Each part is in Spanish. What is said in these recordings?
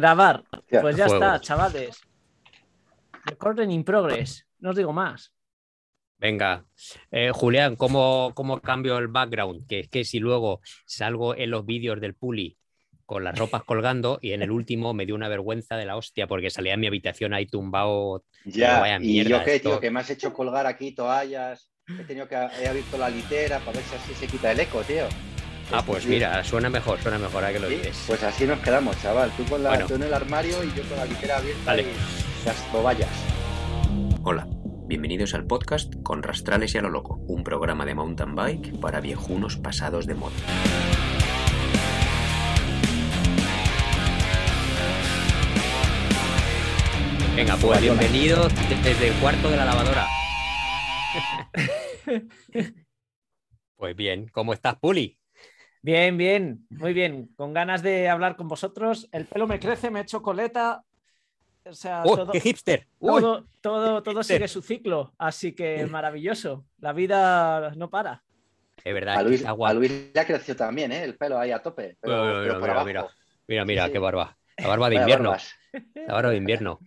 Grabar. Ya, Pues ya está, chavales. Recording in progress. No os digo más. Venga, Eh, Julián, ¿cómo, ¿cómo cambio el background? Que es que si luego salgo en los vídeos del Puli con las ropas colgando y en el último me dio una vergüenza de la hostia porque salía en mi habitación ahí tumbado. Ya, vaya y yo qué, esto. tío, que me has hecho colgar aquí toallas. He tenido que he abierto la litera para ver si así se quita el eco, tío. Ah, pues mira, suena mejor, suena mejor ahora que lo Sí, dices. Pues así nos quedamos, chaval. Tú con la Bueno. tú en el armario y yo con la litera abierta Vale. y las toallas. Hola, bienvenidos al podcast Con Rastrales y a lo Loco, un programa de mountain bike para viejunos pasados de moda. Venga, pues bienvenidos desde el cuarto de la lavadora. Pues bien, ¿cómo estás, Puli? Bien, bien, muy bien. Con ganas de hablar con vosotros. El pelo me crece, me he hecho coleta. O sea, ¡Oh, todo, qué hipster! Uy, todo, todo, todo hipster. sigue su ciclo. Así que maravilloso. La vida no para. es verdad, A Luis, a. Luis le ha crecido también, ¿eh? El pelo ahí a tope. Pero, Mira, pero mira, mira, mira. Mira, mira, Sí, qué barba. La barba de invierno. La barba de invierno.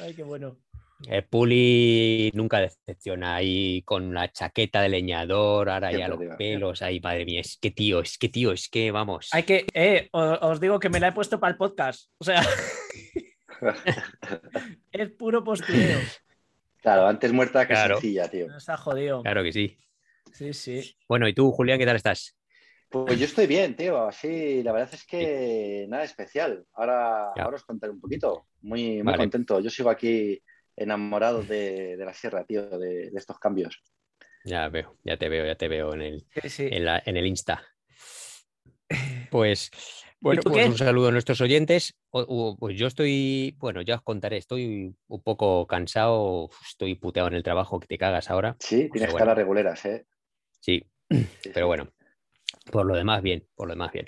Ay, qué bueno. El Puli nunca decepciona ahí con la chaqueta de leñador, ahora ya los pelos, ahí, madre mía, es que tío, es que tío, es que vamos. Hay que, eh, os digo que me la he puesto para el podcast. O sea, es puro postureo. Claro, antes muerta que Claro. sencilla, tío. No está jodido. Claro que sí. Sí, sí. Bueno, ¿y tú, Julián, qué tal estás? Pues yo estoy bien, tío. Así, la verdad es que nada especial. Ahora, Ya. ahora os contaré un poquito. Muy, muy Vale. contento. Yo sigo aquí enamorado de, de la sierra, tío, de, de estos cambios. Ya veo, ya te veo, ya te veo en el, Sí, sí. en la- en el Insta. Pues, bueno, pues un saludo a nuestros oyentes. O- o- pues yo estoy, bueno, ya os contaré, estoy un poco cansado, estoy puteado en el trabajo que te cagas ahora. Sí, tienes bueno. caras reguleras, ¿eh? Sí, Sí, pero sí. bueno, por lo demás bien, por lo demás bien.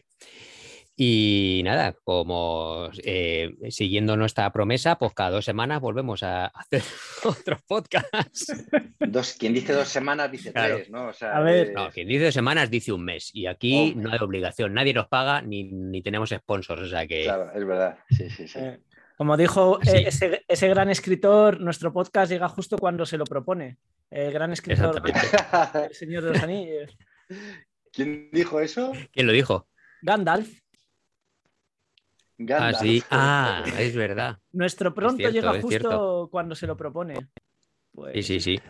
Y nada, como eh, siguiendo nuestra promesa, pues cada dos semanas volvemos a hacer otros podcasts. Dos, quien dice dos semanas dice Claro. tres, ¿no? O sea, A ver. es- No, quien dice dos semanas dice un mes. Y aquí no hay obligación, nadie nos paga ni, ni tenemos sponsors. O sea que Claro, es verdad. Sí, sí, sí. Eh, como dijo Sí. eh, ese, ese gran escritor, nuestro podcast llega justo cuando se lo propone. El gran escritor, el Señor de los Anillos. ¿Quién dijo eso? ¿Quién lo dijo? Gandalf. Ah, sí. Ah, es verdad. Nuestro pronto cierto, llega justo cierto. cuando se lo propone. Pues, Sí, sí, sí.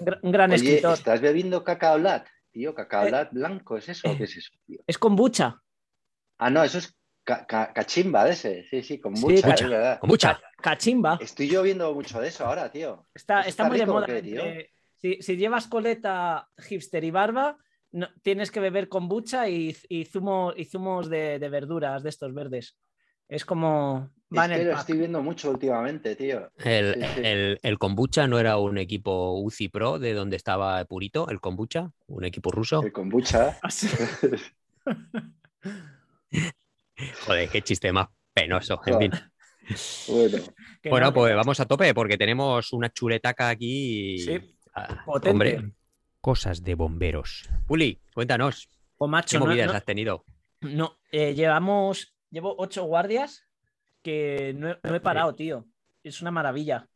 Un, un gran Oye, escritor. ¿estás bebiendo cacao lat? Tío, cacao Eh. lat blanco, ¿es eso qué es eso? tío? Es kombucha. Ah, no, eso es ca- ca- cachimba de ese. Sí, sí, con Sí, mucha, cacha- es verdad. Con mucha. Cachimba. Estoy yo viendo mucho de eso ahora, tío. Está, ¿Eso está está muy de rico moda. qué, tío? entre- si, si llevas coleta, hipster y barba, no- tienes que beber kombucha y, y, zumo, y zumos de, de verduras de estos verdes. Es como. Va Es en que el lo estoy viendo mucho últimamente, tío. El, Sí, sí. el, el kombucha no era un equipo UCI Pro de donde estaba Purito, el kombucha, un equipo ruso. El kombucha. Joder, qué chiste más penoso. En fin. bueno, pues vamos a tope porque tenemos una chuletaca aquí. Sí, Ah, potente. hombre, cosas de bomberos. Uli, cuéntanos, O ¿qué macho, no, movidas no- has tenido? no, eh, llevamos. Llevo ocho guardias que no he, no he parado, tío. Es una maravilla.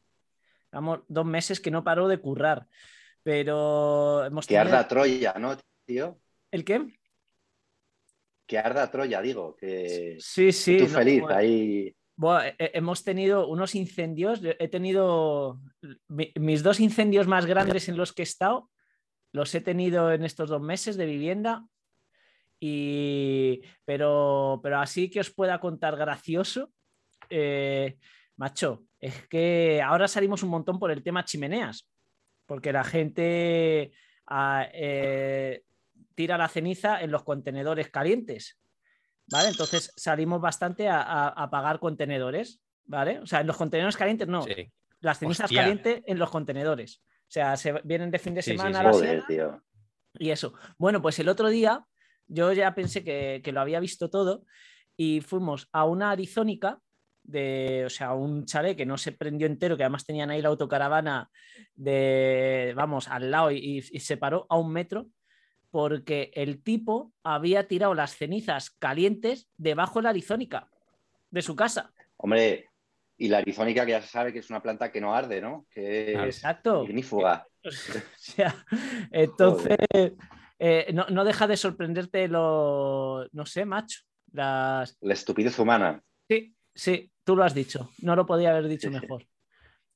Vamos, dos meses que no paro de currar. Pero hemos que tenido- arda Troya, ¿no, tío? ¿El qué? Que arda Troya, digo. Que Sí, sí. tú no, feliz, bueno. ahí. He- hemos tenido unos incendios. He tenido mi- mis dos incendios más grandes en los que he estado. Los he tenido en estos dos meses de vivienda. Y, pero, pero así que os pueda contar gracioso, eh, macho, es que ahora salimos un montón por el tema chimeneas, porque la gente ah, eh, tira la ceniza en los contenedores calientes. ¿Vale? Entonces salimos bastante a, a- a pagar contenedores, ¿vale? O sea, en los contenedores calientes no, Sí. las cenizas Hostia. calientes en los contenedores. O sea, se vienen de fin de Sí, sí, semana sí. a la Joder, sierra tío. y eso. Bueno, pues el otro día yo ya pensé que, que lo había visto todo y fuimos a una arizónica de, o sea, un chalet que no se prendió entero, que además tenían ahí la autocaravana de, vamos, al lado y, y se paró a un metro porque el tipo había tirado las cenizas calientes debajo de la arizónica de su casa. Hombre, y la arizónica que ya se sabe que es una planta que no arde, ¿no? Que es Exacto. ignífuga. O sea, entonces, eh, no, no deja de sorprenderte lo, no sé, macho. Las... La estupidez humana. Sí, sí, tú lo has dicho. No lo podía haber dicho Sí, sí. mejor.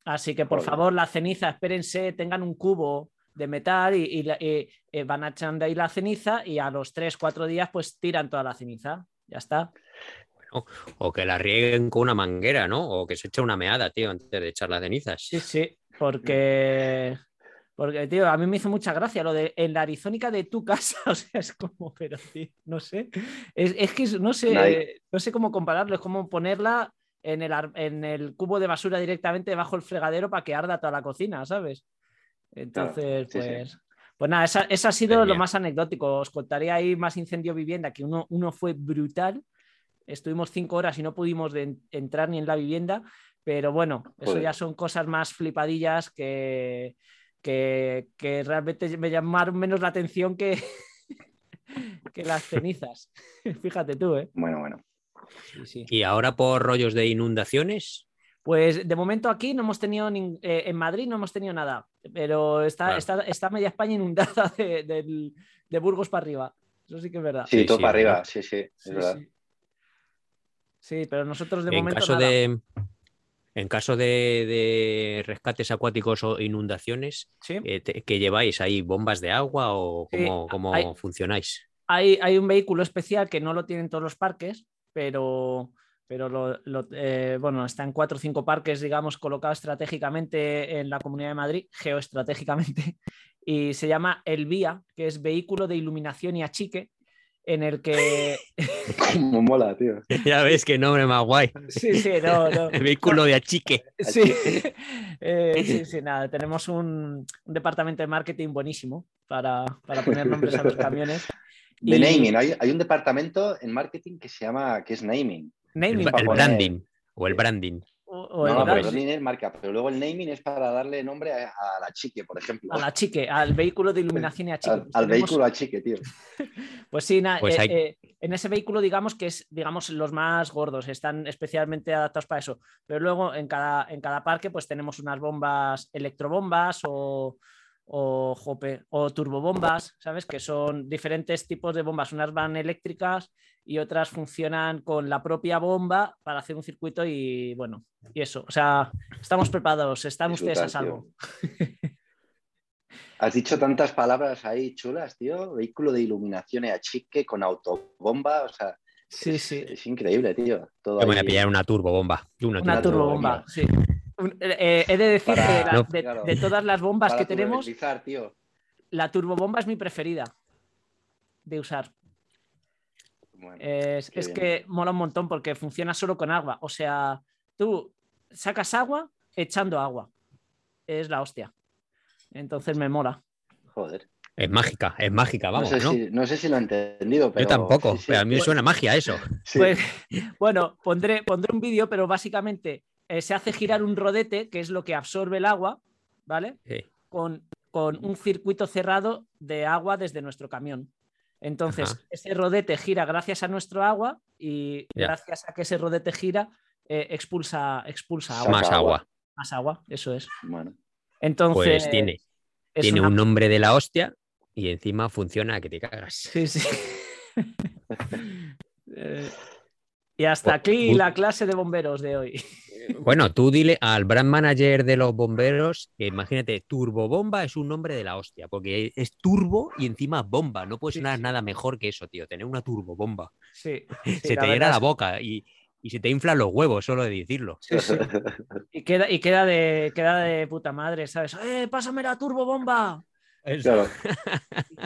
Así que, por Joder. favor, la ceniza, espérense, tengan un cubo de metal y, y la- y, eh, van echando ahí la ceniza y a los 3, 4 días pues tiran toda la ceniza. Ya está. O que la rieguen con una manguera, ¿no? O que se eche una meada, tío, antes de echar las cenizas. Sí, sí, porque, porque, tío, a mí me hizo mucha gracia lo de en la arizónica de tu casa, o sea, es como, pero, tío, no sé, es, es que no sé, Nadie- no sé cómo compararlo, es como ponerla en el, en el cubo de basura directamente debajo del fregadero para que arda toda la cocina, ¿sabes? Entonces, sí. pues, pues nada, esa, esa ha sido lo más anecdótico. Os contaré ahí más incendio vivienda, que uno, uno fue brutal. Estuvimos cinco horas y no pudimos de- entrar ni en la vivienda, pero bueno, eso ya son cosas más flipadillas que, que, que realmente me llamaron menos la atención que, que las cenizas. Fíjate tú, ¿eh? Bueno, bueno. Sí, sí. Y ahora por rollos de inundaciones, Pues de momento aquí no hemos tenido, eh, en Madrid no hemos tenido nada, pero está, Claro. está, está media España inundada de, de Burgos para arriba. Eso sí que es verdad. Sí, Sí, todo sí, para arriba, sí, sí, es Sí, verdad. sí. Sí, pero nosotros de en momento caso nada. de en caso de, de rescates acuáticos o inundaciones, Sí. eh, te- ¿qué lleváis ahí? ¿Bombas de agua o Sí, cómo, cómo hay- funcionáis? Hay, hay un vehículo especial que no lo tienen todos los parques, pero, pero lo, lo- eh, bueno, está en cuatro o cinco parques, digamos, colocado estratégicamente en la Comunidad de Madrid, geoestratégicamente, y se llama El Vía, que es vehículo de iluminación y achique, en el que... Como mola, tío. ya ves qué nombre más guay. sí, sí, no, no. El vehículo de achique. Sí, Eh, sí, sí, nada, tenemos un, un departamento de marketing buenísimo para, para poner nombres a los camiones. De Y- naming, hay, hay un departamento en marketing que se llama, que es naming. El, Naming, el poner- branding o el branding. O- no, no, pero el branding es marca, pero luego el naming es para darle nombre a, a la chique, por ejemplo. A la chique, al vehículo de iluminación y achique. al, Pues al tenemos- vehículo a chique, tío. Pues sí, na- Pues eh, hay- eh, en ese vehículo digamos que es digamos los más gordos, están especialmente adaptados para eso. Pero luego en cada, en cada parque pues tenemos unas bombas electrobombas o, o, jope, o turbobombas, ¿sabes? Que son diferentes tipos de bombas. Unas van eléctricas y otras funcionan con la propia bomba para hacer un circuito y bueno, y eso. O sea, estamos preparados, están ustedes a salvo. Has dicho tantas palabras ahí chulas, tío. Vehículo de iluminación a chique con autobomba, o sea, Sí, es, sí. es increíble, tío. Todo Yo me voy a pillar una turbobomba. Una, Una Una turbobomba, turbobomba. sí. Un- eh, he de decir Para- que de, la- No. de- Claro. de todas las bombas para que tenemos, tío. la turbobomba es mi preferida de usar. Bueno, Es, que mola un montón porque funciona solo con agua. O sea, tú sacas agua echando agua. Es la hostia. Entonces me mola. joder. Es mágica, es mágica, vamos, no, ¿no? sé Si, no sé si lo he entendido, pero. Yo tampoco, sí, sí. pero a mí me suena magia eso. Sí. Pues, bueno, pondré, pondré un vídeo, pero básicamente eh, se hace girar un rodete, que es lo que absorbe el agua, ¿vale? Sí. con, con un circuito cerrado de agua desde nuestro camión. Entonces, Ajá. ese rodete gira gracias a nuestro agua y Ya. gracias a que ese rodete gira, eh, expulsa, expulsa agua. Más agua. agua. Más agua, eso es. Bueno, Entonces, Pues tiene, es tiene una- un nombre de la hostia y encima funciona que te cagas. Sí, sí. Eh, y hasta Pues, aquí la clase de bomberos de hoy. Bueno, tú dile al brand manager de los bomberos que imagínate, turbobomba es un nombre de la hostia, porque es turbo y encima bomba. No puede sonar sí. nada mejor que eso, tío, tener una turbobomba. Sí, sí, se te llena la boca y, y se te inflan los huevos solo de decirlo. Sí, sí. Y queda, y queda de, queda de puta madre, ¿sabes? ¡Eh, pásame la turbobomba! claro.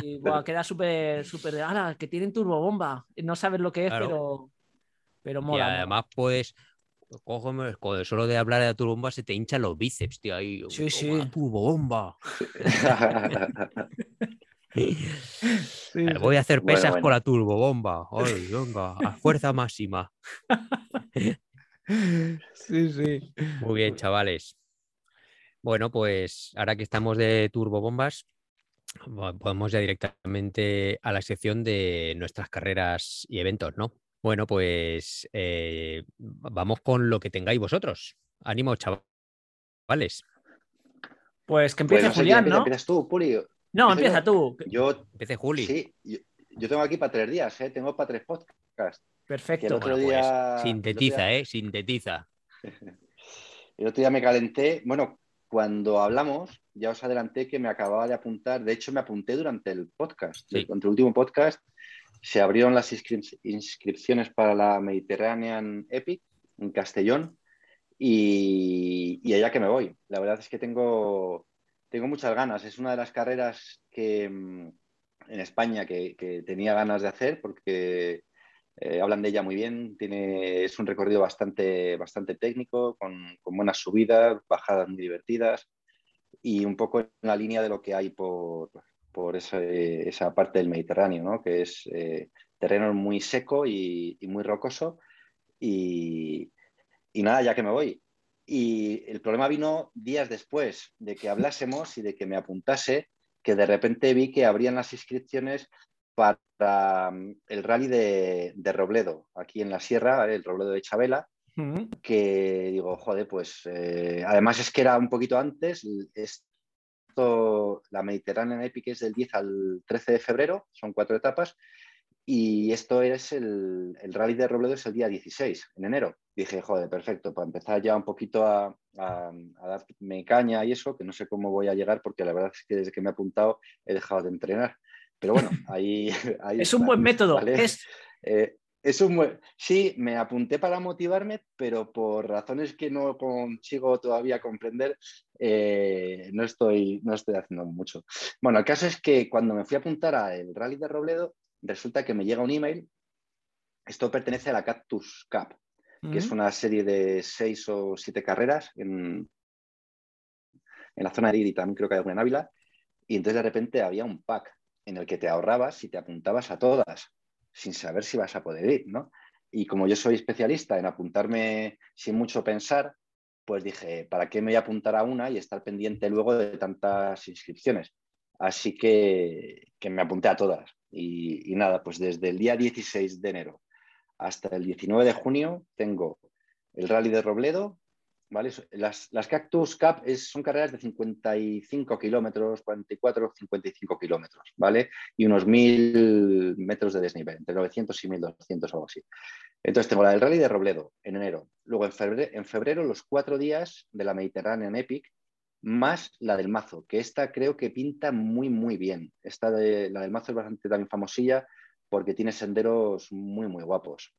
Y buah, queda súper, súper de, ¡Hala, que tienen turbobomba! No sabes lo que es, Claro. pero, pero Y mola. además, pues, cógeme, joder, solo de hablar de la turbobomba se te hinchan los bíceps, tío. Ahí, Sí, sí. "Toma, turbobomba. Sí, Eh, sí. Voy a hacer Bueno, pesas bueno. con la turbobomba. Ay, venga, a fuerza máxima. Sí, sí. Muy bien, chavales. Bueno, pues ahora que estamos de turbobombas, po- podemos ya directamente a la sección de nuestras carreras y eventos, ¿no? Bueno, pues eh, vamos con lo que tengáis vosotros. Ánimo, chavales. Pues que Pues empiece no sé quién Julián, empieza, ¿no? ¿Empiezas tú, Puli? No, ¿Empiezo empieza yo? tú. Yo, Empiece Juli. sí, yo, yo tengo aquí para tres días, ¿eh? Tengo para tres podcasts. Perfecto. otro Bueno, pues, día- sintetiza, el otro día- ¿eh? Sintetiza. El otro día me calenté, bueno, cuando hablamos, ya os adelanté que me acababa de apuntar, de hecho me apunté durante el podcast, Sí. durante el último podcast, se abrieron las inscrip- inscripciones para la Mediterranean Epic en Castellón y, allá que me voy. La verdad es que tengo, tengo muchas ganas, es una de las carreras que mm, en España que, que tenía ganas de hacer porque eh, hablan de ella muy bien, tiene, es un recorrido bastante, bastante técnico, con, con buenas subidas, bajadas muy divertidas y un poco en la línea de lo que hay por, por ese- esa parte del Mediterráneo, ¿no? que es eh, terreno muy seco y, y muy rocoso. Y, y nada, ya que me voy. Y el problema vino días después de que hablásemos y de que me apuntase, que de repente vi que abrían las inscripciones para mm, el rally de, de Robledo, aquí en la sierra, el Robledo de Chabela, que digo, joder, pues eh, además es que era un poquito antes, la Mediterranean Epic es del 10 al 13 de febrero, son cuatro etapas, y esto es el, el rally de Robledo es el día 16, en enero. Dije, joder, perfecto, para empezar ya un poquito a, a, a darme caña y eso, que no sé cómo voy a llegar, porque la verdad es que desde que me he apuntado he dejado de entrenar. Pero bueno, ahí... ahí Es un buen método. ¿vale? Es, Eh, es un buen- Sí, me apunté para motivarme, pero por razones que no consigo todavía comprender, eh, no, estoy, no estoy haciendo mucho. Bueno, el caso es que cuando me fui a apuntar al Rally de Robledo, resulta que me llega un email. Esto pertenece a la Cactus Cup, que es una serie de seis o siete carreras en, en la zona de Iri, también creo que hay alguna en Ávila. Y entonces de repente había un pack en el que te ahorrabas y te apuntabas a todas, sin saber si vas a poder ir, ¿no? Y como yo soy especialista en apuntarme sin mucho pensar, pues dije, ¿para qué me voy a apuntar a una y estar pendiente luego de tantas inscripciones? Así que, que me apunté a todas. Y, y nada, pues desde el día 16 de enero hasta el 19 de junio tengo el Rally de Robledo, ¿vale? Las, Cactus Cup es- son carreras de 55 kilómetros, 44, 55 kilómetros, ¿vale? Y unos 1000 metros de desnivel, entre 900 y 1200 o algo así. Entonces tengo la del Rally de Robledo en enero. Luego en febrero, en febrero los cuatro días de la Mediterranean Epic, más la del Mazo, que esta creo que pinta muy, muy bien. Esta de, la del Mazo es bastante también famosilla porque tiene senderos muy, muy guapos.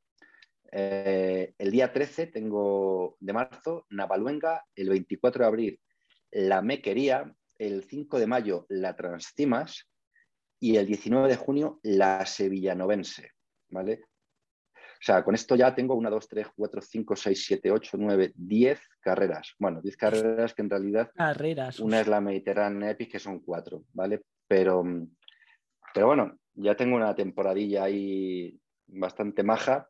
Eh, el día 13 tengo de marzo Navaluenga, el 24 de abril la Mequería, el 5 de mayo la Transcimas y el 19 de junio la Sevillanovense. ¿vale? O sea, con esto ya tengo 1, 2, 3, 4, 5, 6, 7, 8, 9, 10 carreras. Bueno, 10 carreras que en realidad carreras. una es la Mediterranean Epic, que son cuatro, ¿vale? Pero, pero bueno, ya tengo una temporadilla ahí bastante maja.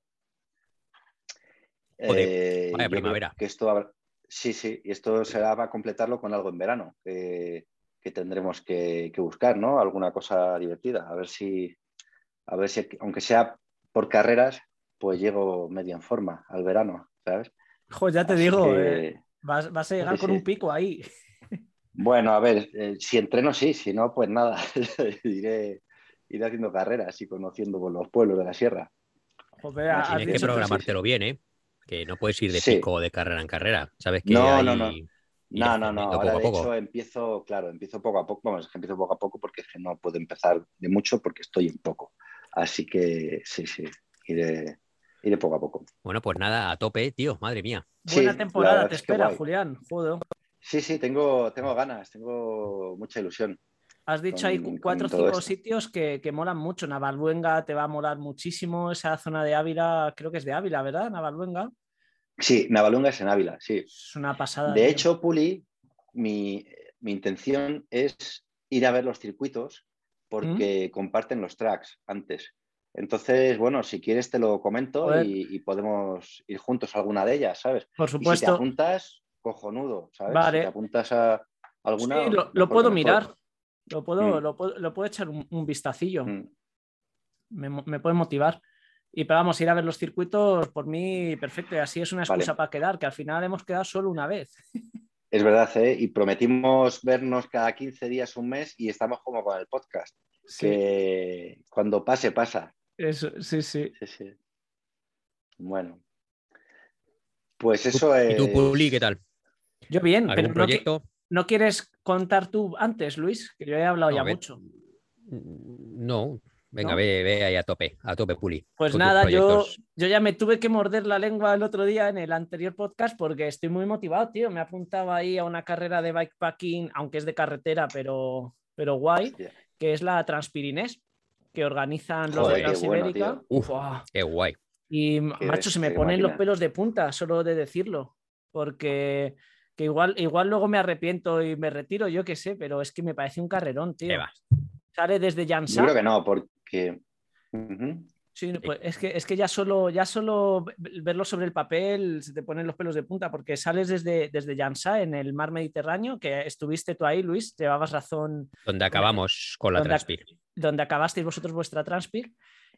Joder, Eh, vaya primavera. Que esto habrá- Sí, sí, y esto será para completarlo con algo en verano, que, que tendremos que, que buscar, ¿no? Alguna cosa divertida, a ver si, a ver si, aunque sea por carreras, pues llego medio en forma al verano, ¿sabes? Jo, ya te Así digo, que- eh, vas, vas a llegar Sí, con sí. un pico ahí. Bueno, a ver, eh, si entreno sí, si no, pues nada, iré, iré haciendo carreras y conociendo los pueblos de la sierra. Joder, Tienes que programártelo bien, ¿eh? Que no puedes ir de Sí. pico o de carrera en carrera. Sabes que No, hay- no, no. No, no, no, ahora poco a de poco. hecho empiezo, claro, empiezo poco a poco, vamos, es que empiezo poco a poco porque es que no puedo empezar de mucho porque estoy en poco. Así que sí, sí, iré, iré poco a poco. Bueno, pues nada, a tope, tío, madre mía. Sí, Buena temporada te es espera. Julián. Joder. Sí, sí, tengo, tengo ganas, tengo mucha ilusión. Has dicho Con- con cuatro o cinco esto. sitios que, que molan mucho. Navaluenga te va a molar muchísimo. Esa zona de Ávila, creo que es de Ávila, ¿verdad? Navaluenga. Sí, Navalunga es en Ávila, sí. Es una pasada. De tío. hecho, Puli, mi, mi intención es ir a ver los circuitos porque comparten los tracks antes. Entonces, bueno, si quieres te lo comento y, y podemos ir juntos a alguna de ellas, ¿sabes? por Y si te supuesto. apuntas, cojonudo, ¿sabes? Vale. Si te apuntas a alguna... Sí, lo, lo puedo mirar. Lo puedo, Mm. lo, puedo, lo puedo echar un, un vistacillo. Mm. Me, me puede motivar. Y pero vamos, ir a ver los circuitos por mí perfecto. Y así es una excusa Vale. para quedar, que al final hemos quedado solo una vez. Es verdad, ¿eh? Y prometimos vernos cada 15 días, un mes, y estamos como con el podcast. Sí, Que cuando pase, pasa. eso, sí, sí. Sí, sí. Bueno. Pues eso es. ¿Y tú, Puli, qué tal? Yo bien, pero ¿Algún no? ¿no quieres contar tú antes, Luis? Que yo he hablado No, ya mucho. No, venga, ¿No? ve, ve ahí a tope, a tope, Puli. Pues nada, yo, yo ya me tuve que morder la lengua el otro día en el anterior podcast porque estoy muy motivado, tío. Me apuntaba ahí a una carrera de bikepacking, aunque es de carretera, pero, pero guay, Hostia. que es la Transpirinés, que organizan los Joder, de bueno, Transibérica. Uf. Qué guay. Y Qué macho, se me ponen los pelos de punta solo de decirlo, porque que igual, igual luego me arrepiento y me retiro, yo qué sé, pero es que me parece un carrerón, tío. Qué va. Sale desde Yo Jansá. creo que no, porque. Ujú. Sí, pues es que, es que ya solo, ya solo ve- verlo sobre el papel se te ponen los pelos de punta, porque sales desde, desde Jansá, en el mar Mediterráneo, que estuviste tú ahí, Luis, llevabas razón, Donde acabamos con la Donde- Transpir. donde acabasteis vosotros vuestra Transpir.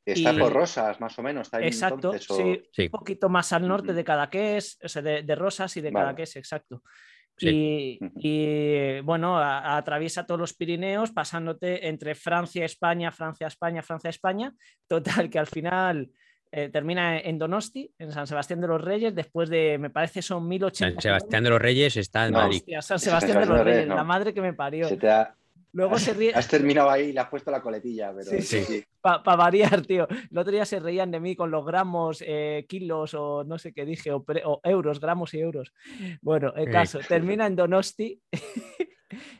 Está Y- por Rosas, más o menos. Está ahí Exacto, entonces, o- sí, Sí. un poquito más al norte de Cadaqués, o sea, de, de Rosas y de Vale. Cadaqués, exacto. Sí. Y, bueno, a- atraviesa todos los Pirineos pasándote entre Francia, España, Francia, España, Francia, España. Total, que al final eh, termina en Donosti, en San Sebastián de los Reyes, después de, me parece, son 1080. San Sebastián de los Reyes está en No. Madrid. Hostia, San Sebastián de los Reyes, Reyes, no. la madre que me parió. Se te ha- Luego se ríe, Has terminado ahí y le has puesto la coletilla, pero Sí, sí, sí. sí. para variar, tío. El otro día se reían de mí con los gramos, eh, kilos o no sé qué dije, o, pre- o euros, gramos y euros. Bueno, el Sí. caso, termina en Donosti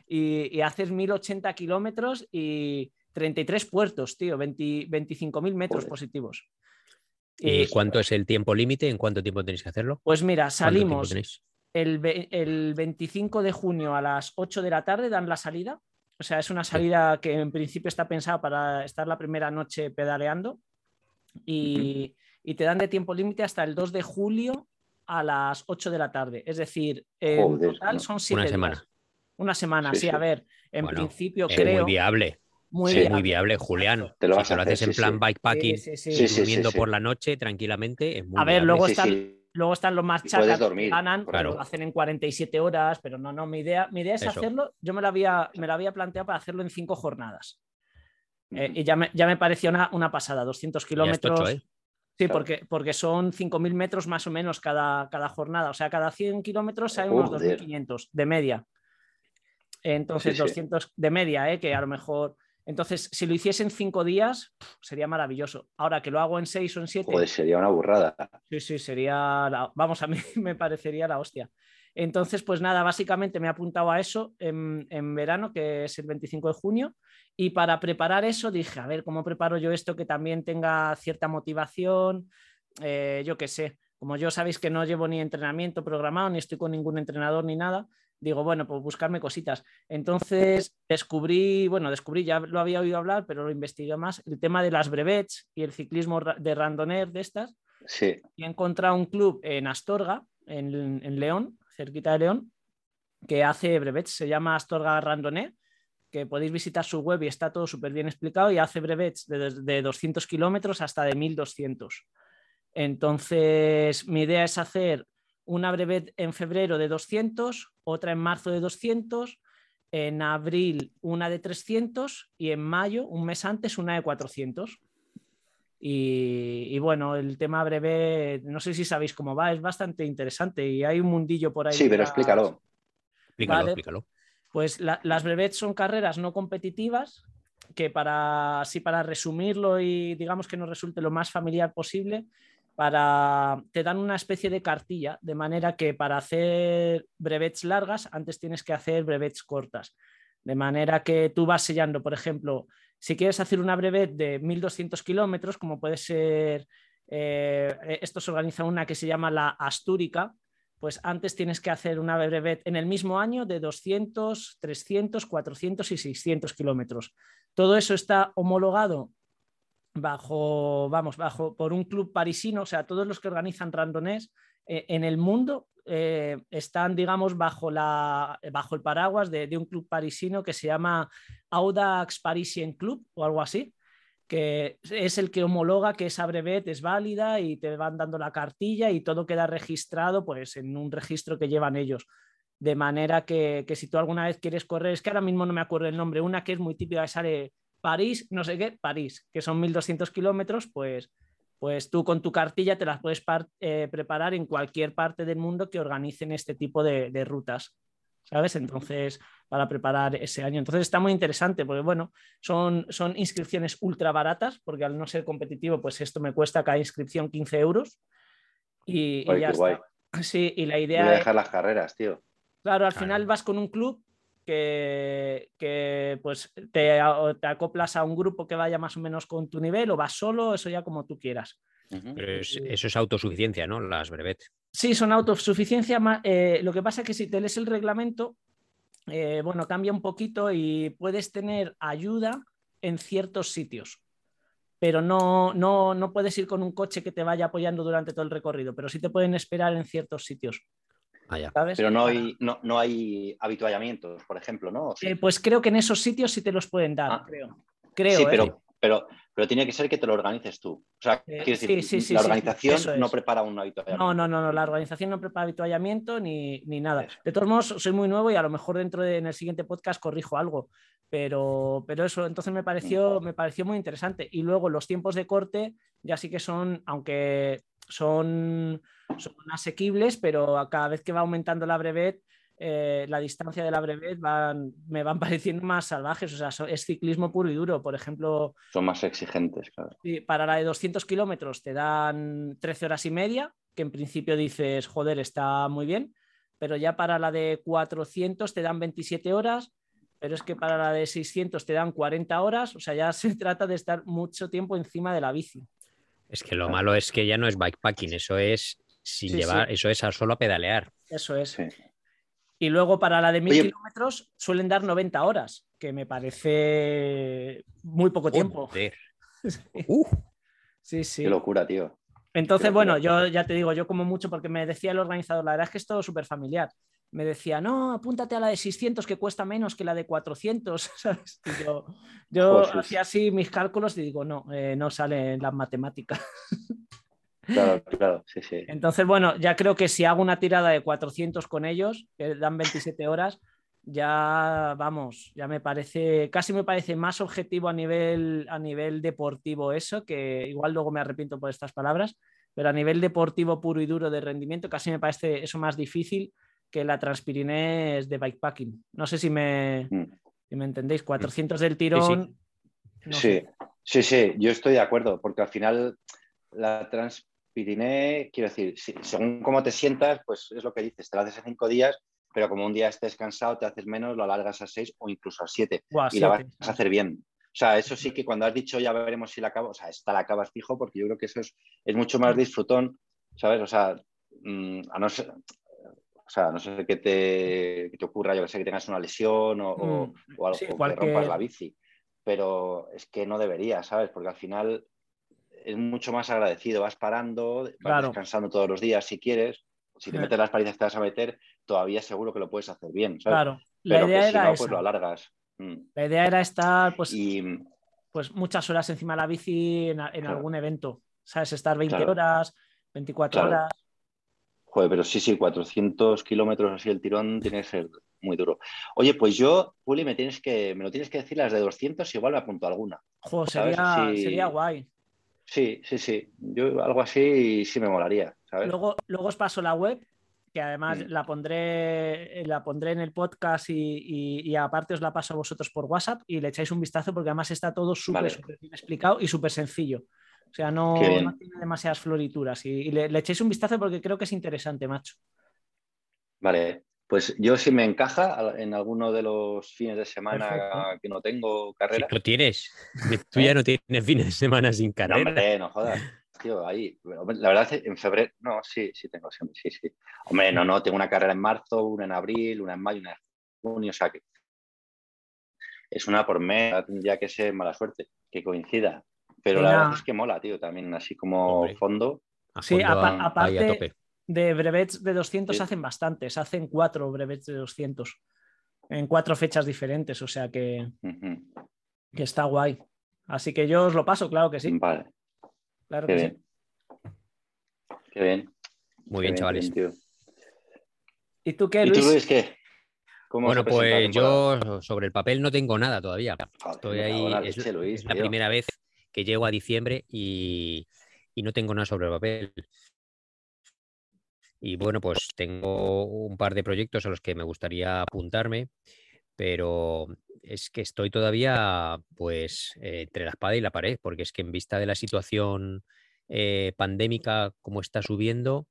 y, y haces 1080 kilómetros y 33 puertos, tío, 20 25.000 metros Joder. positivos. ¿Y Y, cuánto es el tiempo límite? ¿En cuánto tiempo tenéis que hacerlo? pues mira, ¿Cuánto tiempo salimos el, el 25 de junio a las 8 de la tarde, dan la salida. O sea, es una salida que en principio está pensada para estar la primera noche pedaleando y, y te dan de tiempo límite hasta el 2 de julio a las 8 de la tarde. Es decir, en Joder, total no. son 7 Una semana. Una semana, Sí, sí, sí. a ver, en Bueno, principio Es creo. muy viable. muy Sí, viable. muy viable, Julián. Te lo si vas te a lo hacer, haces en sí, plan sí. bikepacking Sí, sí, sí. y Sí, sí, sí, durmiendo sí. por la noche tranquilamente, es muy A ver, viable. luego Sí, están, sí. Luego están los más chacas que ganan, ejemplo. lo hacen en 47 horas, pero no, no, mi idea, mi idea es Eso. hacerlo, yo me lo había, me lo había planteado para hacerlo en cinco jornadas. Eh, y ya me, ya me pareció una, una pasada, 200 Ya es kilómetros. ¿eh? Sí, Claro. porque, porque son 5.000 metros más o menos cada, cada jornada. O sea, cada 100 kilómetros hay unos Joder. 2.500 de media. Entonces, Sí, sí. 200 de media, ¿eh? que a lo mejor... Entonces, si lo hiciese en cinco días, sería maravilloso. Ahora que lo hago en seis o en siete, Joder, sería una burrada. Sí, sí, sería, la- vamos, a mí me parecería la hostia. Entonces, pues nada, básicamente me he apuntado a eso en, en verano, que es el 25 de junio, y para preparar eso dije, a ver, ¿cómo preparo yo esto que también tenga cierta motivación? Eh, yo qué sé, como yo sabéis que no llevo ni entrenamiento programado, ni estoy con ningún entrenador ni nada, digo, bueno, pues buscarme cositas. Entonces descubrí, bueno, descubrí, ya lo había oído hablar, pero lo investigué más, el tema de las brevets y el ciclismo de randoner de estas Sí, y he encontrado un club en Astorga, en, en León, cerquita de León, que hace brevets, se llama Astorga Randonnée, que podéis visitar su web y está todo súper bien explicado y hace brevets de, de 200 kilómetros hasta de 1200. Entonces, mi idea es hacer una brevet en febrero de 200, otra en marzo de 200, en abril una de 300 y en mayo, un mes antes, una de 400. Y, y bueno, el tema breve, no sé si sabéis cómo va, es bastante interesante y hay un mundillo por ahí. sí, pero explícalo. Explícalo, Vale. explícalo. Pues la- las brevets son carreras no competitivas que para, así para resumirlo y digamos que nos resulte lo más familiar posible, para, te dan una especie de cartilla, de manera que para hacer brevets largas antes tienes que hacer brevets cortas. De manera que tú vas sellando, por ejemplo, si quieres hacer una brevet de 1200 kilómetros, como puede ser, eh, esto se organiza una que se llama la Astúrica, pues antes tienes que hacer una brevet en el mismo año de 200, 300, 400 y 600 kilómetros. Todo eso está homologado bajo, vamos, bajo por un club parisino, o sea, todos los que organizan randonés eh, en el mundo eh, están, digamos, bajo, la, bajo el paraguas de, un club parisino que se llama Audax Parisien Club o algo así. que es el que homologa que esa brevet es válida y te van dando la cartilla y todo queda registrado pues en un registro que llevan ellos. De manera que, que si tú alguna vez quieres correr, es que ahora mismo no me acuerdo el nombre, una que es muy típica que sale París, no sé qué, París, que son 1200 kilómetros, pues, pues tú con tu cartilla te las puedes eh, preparar en cualquier parte del mundo que organicen este tipo de, de, rutas, ¿sabes? Entonces, para preparar ese año. Entonces está muy interesante porque, bueno, son, son inscripciones ultra baratas, porque al no ser competitivo, pues esto me cuesta cada inscripción 15 euros. Y, y ya está. Sí, y la idea... Voy a dejar las carreras, tío. Claro, al final vas con un club que, que pues te, te, acoplas a un grupo que vaya más o menos con tu nivel o vas solo, eso ya como tú quieras. Pero es, eso es autosuficiencia, ¿no? Las brevet. Sí, son autosuficiencia. Eh, lo que pasa es que si te lees el reglamento, eh, bueno, cambia un poquito y puedes tener ayuda en ciertos sitios. Pero no, no, no puedes ir con un coche que te vaya apoyando durante todo el recorrido, pero sí te pueden esperar en ciertos sitios. Ah. Pero no hay, no, no hay habituallamientos, por ejemplo, ¿no? Eh, pues creo que en esos sitios sí te los pueden dar, Ah. creo. Creo, sí, ¿eh? pero, pero, pero tiene que ser que te lo organices tú. O sea, Eh, quiero decir, sí, sí, sí, la sí, organización es. no prepara un habituallamiento. No, no, no, no, la organización no prepara habituallamiento ni, ni nada. Eso. De todos modos, soy muy nuevo y a lo mejor dentro de en el siguiente podcast corrijo algo, pero, pero eso, entonces me pareció, me pareció muy interesante. Y luego los tiempos de corte ya sí que son, aunque son, son asequibles, pero a cada vez que va aumentando la brevet, eh, la distancia de la brevet van, me van pareciendo más salvajes, o sea, so- es ciclismo puro y duro. Por ejemplo, Son más exigentes, claro. Para la de 200 kilómetros te dan 13 horas y media, que en principio dices, joder, está muy bien, pero ya para la de 400 te dan 27 horas, pero es que para la de 600 te dan 40 horas, o sea, ya se trata de estar mucho tiempo encima de la bici. Es que lo malo es que ya no es bikepacking, eso es sin Sí, llevar, sí. eso es a solo a pedalear. Eso es. Sí. Y luego para la de 1000 Oye. kilómetros suelen dar 90 horas, que me parece muy poco tiempo. Uh, sí. sí. Qué locura, tío. Entonces, bueno, yo ya te digo, yo como mucho, porque me decía el organizador, la verdad es que es todo súper familiar. Me decía, no, apúntate a la de 600 que cuesta menos que la de 400, ¿sabes? Y yo hacía así mis cálculos y digo, no, eh, no sale en las matemáticas. Claro, claro, sí, sí. Entonces, bueno, ya creo que si hago una tirada de 400 con ellos, que dan 27 horas, ya vamos, ya me parece, casi me parece más objetivo a nivel, a nivel deportivo eso, que igual luego me arrepiento por estas palabras, pero a nivel deportivo puro y duro de rendimiento, casi me parece eso más difícil que la Transpirinés de bikepacking. No sé si me, Mm. si me entendéis, 400 del tirón. no sí, sé. sí, sí, yo estoy de acuerdo, porque al final la Transpiriné, quiero decir, si- según cómo te sientas, pues es lo que dices, te la haces en cinco días, pero como un día estés cansado, te haces menos, lo alargas a seis o incluso a siete y la vas a hacer bien. O sea, eso sí que cuando has dicho ya veremos si la acabo, o sea, esta la acabas fijo, porque yo creo que eso es, es mucho más disfrutón, ¿sabes? O sea, mm, a no ser, o sea, a no sé qué te, que te ocurra, yo que sé, que tengas una lesión o, Mm, o algo, sí, o que rompas la bici. Pero es que no debería, ¿sabes? Porque al final es mucho más agradecido. Vas parando, vas Claro. descansando todos los días si quieres. Si te metes las palizas que te vas a meter, todavía seguro que lo puedes hacer bien, ¿sabes? Claro, la Pero idea que si era no, esa. pues lo alargas. Mm. La idea era estar, pues, Y pues muchas horas encima de la bici en, a- en Claro. algún evento. ¿Sabes? Estar 20 Claro. horas, 24 Claro. horas. Joder, pero sí, sí, 400 kilómetros así el tirón tiene que ser muy duro. Oye, pues yo, Juli, me tienes que, me lo tienes que decir las de 200, igual me apunto alguna. Jo, ¿Sabes? sería, sería guay. Sí, sí, sí. Yo algo así sí me molaría, ¿sabes? Luego, luego os paso la web, que además Mm. la, pondré, la pondré en el podcast y, y- y aparte os la paso a vosotros por WhatsApp y le echáis un vistazo porque además está todo súper Vale. bien explicado y súper sencillo. O sea, no, tiene demasiadas florituras y, y le, le echéis un vistazo porque creo que es interesante, macho. Vale, pues yo si me encaja en alguno de los fines de semana Perfecto. que no tengo carrera. lo tienes. Tú ya no tienes fines de semana sin No, carrera. hombre, no jodas. Tío, ahí. La verdad, en febrero. No, sí, sí tengo siempre. Sí, sí. Hombre, no, no. Tengo una carrera en marzo, una en abril, una en mayo, una en junio. O sea que. Es una por mes. Tendría que ser mala suerte que coincida. Pero la verdad es que mola, tío. También así como Hombre. fondo. Sí, a- ahí a aparte- tope. De brevets de 200 Sí. hacen bastantes, hacen cuatro brevets de 200 en cuatro fechas diferentes, o sea que, que está guay. Así que yo os lo paso, claro que sí. Vale, Claro qué que sí. bien. Qué bien. Muy qué bien, chavales. ¿Y tú qué, ¿Y tú, Luis? Luis, qué? ¿Cómo Bueno, pues yo sobre el papel no tengo nada todavía. Joder, Estoy ahí, la es, leche, Luis, es la primera vez que llego a diciembre y, y no tengo nada sobre el papel. Y bueno, pues tengo un par de proyectos a los que me gustaría apuntarme, pero es que estoy todavía pues eh, entre la espada y la pared, porque es que en vista de la situación eh, pandémica como está subiendo,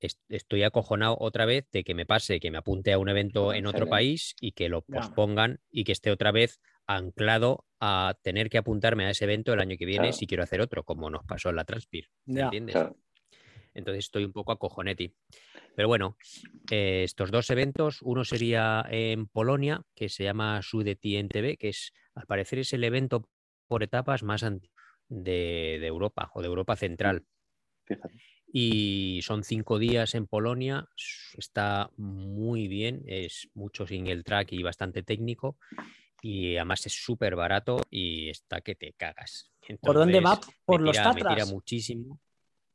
est- estoy acojonado otra vez de que me pase, que me apunte a un evento Joder, en otro país y que lo pospongan y que esté otra vez anclado a tener que apuntarme a ese evento el año que viene Claro. si quiero hacer otro, como nos pasó en la Transpir. ¿me Ya. ¿Entiendes? Claro. Entonces estoy un poco acojoneti. Pero bueno, eh, estos dos eventos, uno sería en Polonia, que se llama Sudeti NTV, que es, al parecer, es el evento por etapas más antiguo de, de Europa o de Europa Central. Fíjate. Y son cinco días en Polonia, está muy bien, es mucho single track y bastante técnico. Y además es súper barato y está que te cagas. ¿Por dónde va? ¿Por me los tira- Me tira Tatras? muchísimo.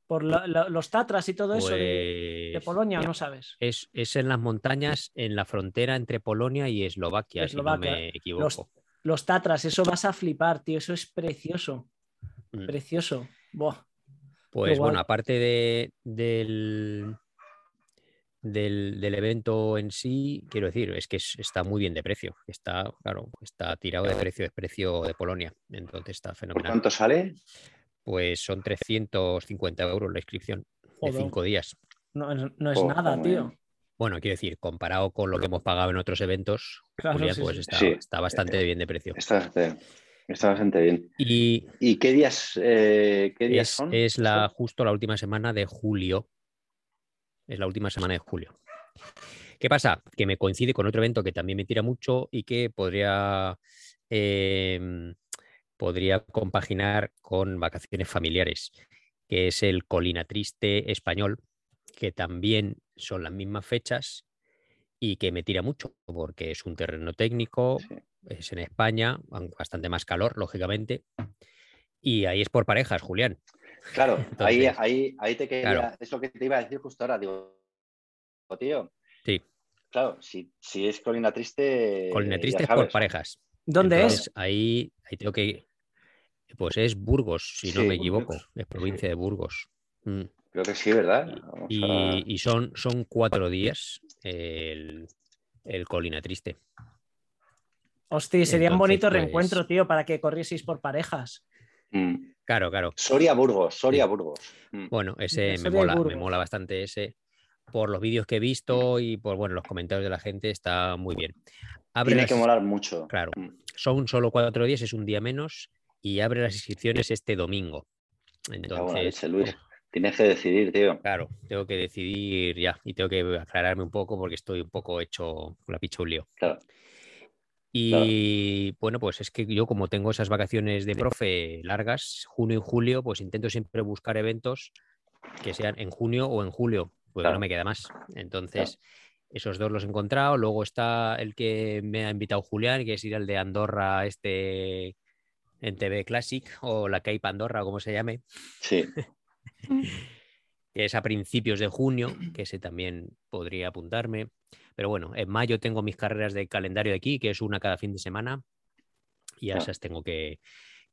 ¿Por la- la- los Tatras y todo eso de, de Pues, Polonia? No sabes. es, es en las montañas, en la frontera entre Polonia y Eslovaquia, Eslovaquia. si no me equivoco. Los Tatras, eso vas a flipar, tío. Eso es precioso. Mm. Precioso. Buah. Pues bueno, aparte de, del, del, del evento en sí, quiero decir, es que es- está muy bien de precio. Está, claro, está tirado de precio, es precio de Polonia. Entonces está fenomenal. ¿Cuánto sale? Pues son 350 euros la inscripción de Joder. cinco días. No, es- no es Ojo, nada, tío. Bueno, quiero decir, comparado con lo que hemos pagado en otros eventos, Claro, Julián, sí, pues sí. está, Sí. está bastante bien de precio. Está bastante, está bastante bien. Y ¿Y qué días, eh, qué días es, son? es la, justo la última semana de julio. Es la última semana de julio. ¿Qué pasa? Que me coincide con otro evento que también me tira mucho y que podría, em, podría compaginar con vacaciones familiares, que es el Colina Triste español, que también son las mismas fechas y que me tira mucho porque es un terreno técnico, Sí. es en España, bastante más calor, lógicamente. Y ahí es por parejas, Julián. Claro, ahí, Entonces, ahí, ahí te quería, claro. es lo que te iba a decir justo ahora, digo, tío. Sí. Claro, si, si es Colina Triste. Colina Triste es por parejas. ¿Dónde Entonces, es? Ahí, ahí tengo que. Pues es Burgos, si no me equivoco. Burgos. Es provincia de Burgos. Mm. Creo que sí, ¿verdad? A- Y, son, son cuatro días el, el Colina Triste. Hostia, sería un bonito pues- reencuentro, tío, para que corrieseis por parejas. Mm. Claro, claro. Soria Burgos, Soria Burgos. Mm. Bueno, ese me mola, me mola bastante ese. Por los vídeos que he visto y por bueno, los comentarios de la gente, está muy bien. Abre Tiene las- que molar mucho. Claro. Mm. Son solo cuatro días, es un día menos y abre las inscripciones este domingo. La Entonces, Luis. Tienes que decidir, tío. claro, tengo que decidir ya y tengo que aclararme un poco porque estoy un poco hecho la picha un lío. Claro. Y bueno, pues es que yo como tengo esas vacaciones de profe largas, junio y julio, pues intento siempre buscar eventos que sean en junio o en julio, porque Claro. no me queda más. Entonces, esos dos los he encontrado. Luego está el que me ha invitado Julián, que es ir al de Andorra, este en TV Classic, o la Cape Andorra, o como se llame, Sí. que es a principios de junio, que ese también podría apuntarme. Pero bueno, en mayo tengo mis carreras de calendario aquí, que es una cada fin de semana, y a Ah. esas tengo que,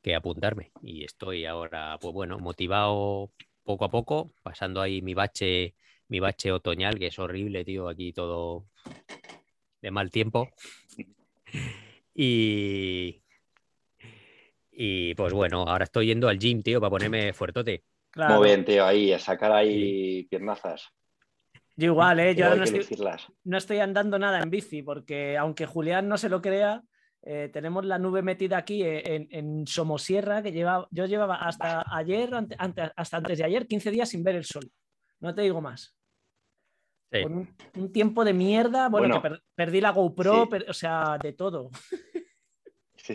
que apuntarme. Y estoy ahora, pues bueno, motivado poco a poco, pasando ahí mi bache, mi bache otoñal, que es horrible, tío, aquí todo de mal tiempo. Y, y pues bueno, ahora estoy yendo al gym, tío, para ponerme fuertote. Claro. Muy bien, tío, ahí, a sacar ahí piernazas. Yo igual, ¿eh? Yo no estoy, no estoy andando nada en bici, porque aunque Julián no se lo crea, eh, tenemos la nube metida aquí en, en Somosierra, que lleva, yo llevaba hasta ayer, ante- ante- hasta antes de ayer, 15 días sin ver el sol. No te digo más. Sí. Con un, un tiempo de mierda, bueno, Bueno, que per- perdí la GoPro, sí. per- o sea, de todo. Sí.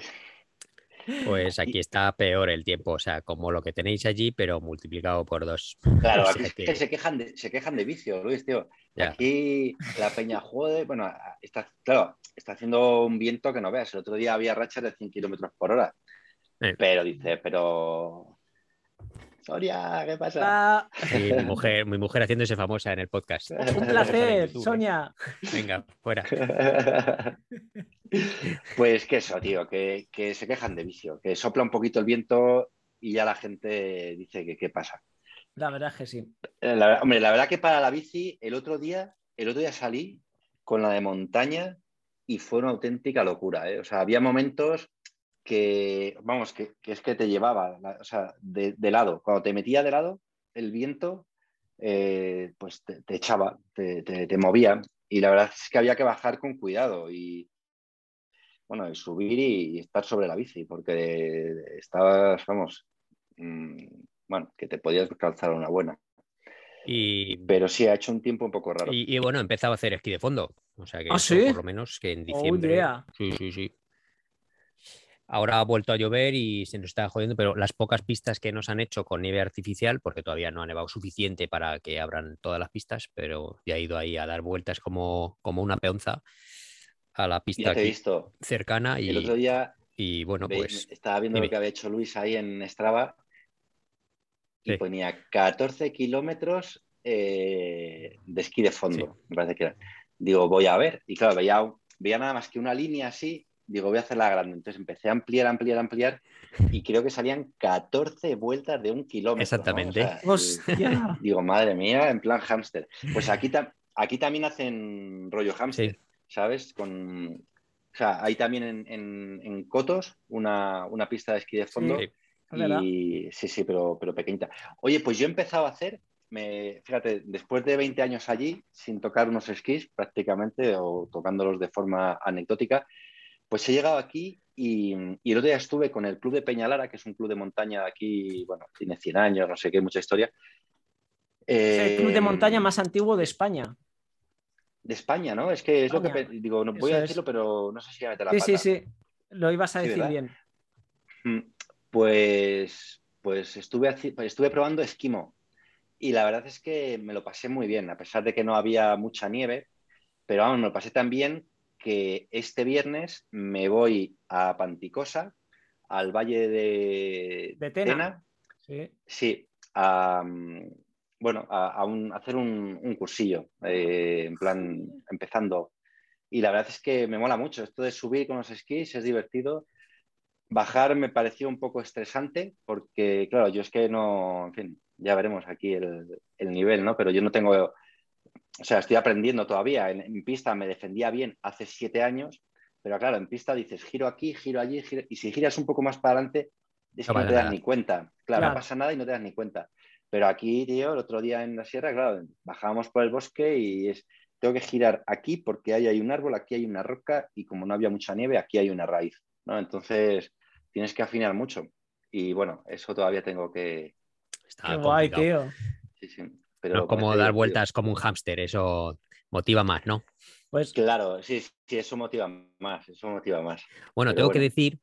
Pues aquí está peor el tiempo, o sea, como lo que tenéis allí, pero multiplicado por dos. Claro, O aquí sea que que- se quejan de, se quejan de vicio, Luis, tío. Ya. Aquí la peña jode, bueno, está, claro, está haciendo un viento que no veas. El otro día había rachas de 100 kilómetros por hora. Eh. Pero dice, pero. Soria, ¿qué pasa? Ah, Sí, mi, mujer, mi mujer haciéndose famosa en el podcast. un placer. Sonia. Venga, fuera. pues que eso, tío, que, que se quejan de vicio, que sopla un poquito el viento y ya la gente dice que qué pasa. La verdad es que sí. Eh, la- hombre, la verdad que para la bici, el otro día, el otro día salí con la de montaña y fue una auténtica locura. ¿eh? O sea, había momentos que, vamos, que, que es que te llevaba, la- o sea, de, de lado. Cuando te metía de lado, el viento, eh, pues te, te echaba, te, te- te movía. Y la verdad es que había que bajar con cuidado y, bueno, y subir y, y estar sobre la bici, porque estabas, vamos, mm, bueno, que te podías calzar una buena. Y, Pero sí, ha hecho un tiempo un poco raro. y, y, bueno, empezaba a hacer esquí de fondo. O sea que ¿Ah, eso, sí? por lo menos que en Oh, diciembre. yeah. Sí, sí, sí. Ahora ha vuelto a llover y se nos está jodiendo, pero las pocas pistas que nos han hecho con nieve artificial, porque todavía no ha nevado suficiente para que abran todas las pistas, pero ya ha ido ahí a dar vueltas como, como una peonza a la pista aquí visto. cercana y, El otro día y bueno, ve- pues estaba viendo dime. lo que había hecho Luis ahí en Strava y Sí. ponía 14 kilómetros eh, de esquí de fondo, me parece que era. Digo, voy a ver. Y claro, veía, veía nada más que una línea así. Digo, voy a hacerla grande. Entonces empecé a ampliar, ampliar, ampliar. Y creo que salían 14 vueltas de un kilómetro. ¿no? Exactamente. O sea, el- Hostia. Digo, madre mía, en plan hámster. Pues aquí, ta- aquí también hacen rollo hámster, Sí. ¿sabes? Con, o sea, hay también en, en- en Cotos una, una pista de esquí de fondo. Y sí, sí, pero, pero pequeñita. Oye, pues yo he empezado a hacer, me, fíjate, después de 20 años allí, sin tocar unos esquís prácticamente o tocándolos de forma anecdótica, pues he llegado aquí y, y el otro día estuve con el Club de Peñalara, que es un club de montaña de aquí, bueno, tiene 100 años, no sé qué, mucha historia. Es el club de Eh, montaña más antiguo de España. De España, ¿no? Es que es lo que digo, no voy a es. decirlo, pero no sé si voy a meter la Sí, pata. sí, sí. Lo ibas a Sí, decir ¿verdad? bien. Mm, Pues, pues estuve, pues estuve probando esquimo y la verdad es que me lo pasé muy bien, a pesar de que no había mucha nieve, pero vamos, me lo pasé tan bien que este viernes me voy a Panticosa, al valle de, De Tena. Sí. Sí, a, mm, bueno, a, a un- a hacer un, un cursillo, eh, en plan, empezando. Y la verdad es que me mola mucho. Esto de subir con los esquís es divertido. Bajar me pareció un poco estresante porque, claro, yo es que no, en fin, ya veremos aquí el, el nivel, ¿no? Pero yo no tengo, o sea, estoy aprendiendo todavía. En, en pista me defendía bien hace siete años, pero claro, en pista dices giro aquí, giro allí, giro- y si giras un poco más para adelante, es No que no te das nada. ni cuenta. Claro, Claro. no pasa nada y no te das ni cuenta. Pero aquí, tío, el otro día en la sierra, claro, bajábamos por el bosque y es, tengo que girar aquí porque ahí hay un árbol, aquí hay una roca y como no había mucha nieve, aquí hay una raíz, ¿no? Entonces tienes que afinar mucho. Y bueno, eso todavía tengo que... está Qué guay, tío. Sí, sí, pero No es como dar vueltas como un hámster, eso motiva más, ¿no? Pues Claro, sí, sí, eso motiva más, eso motiva más. Bueno, Pero tengo que decir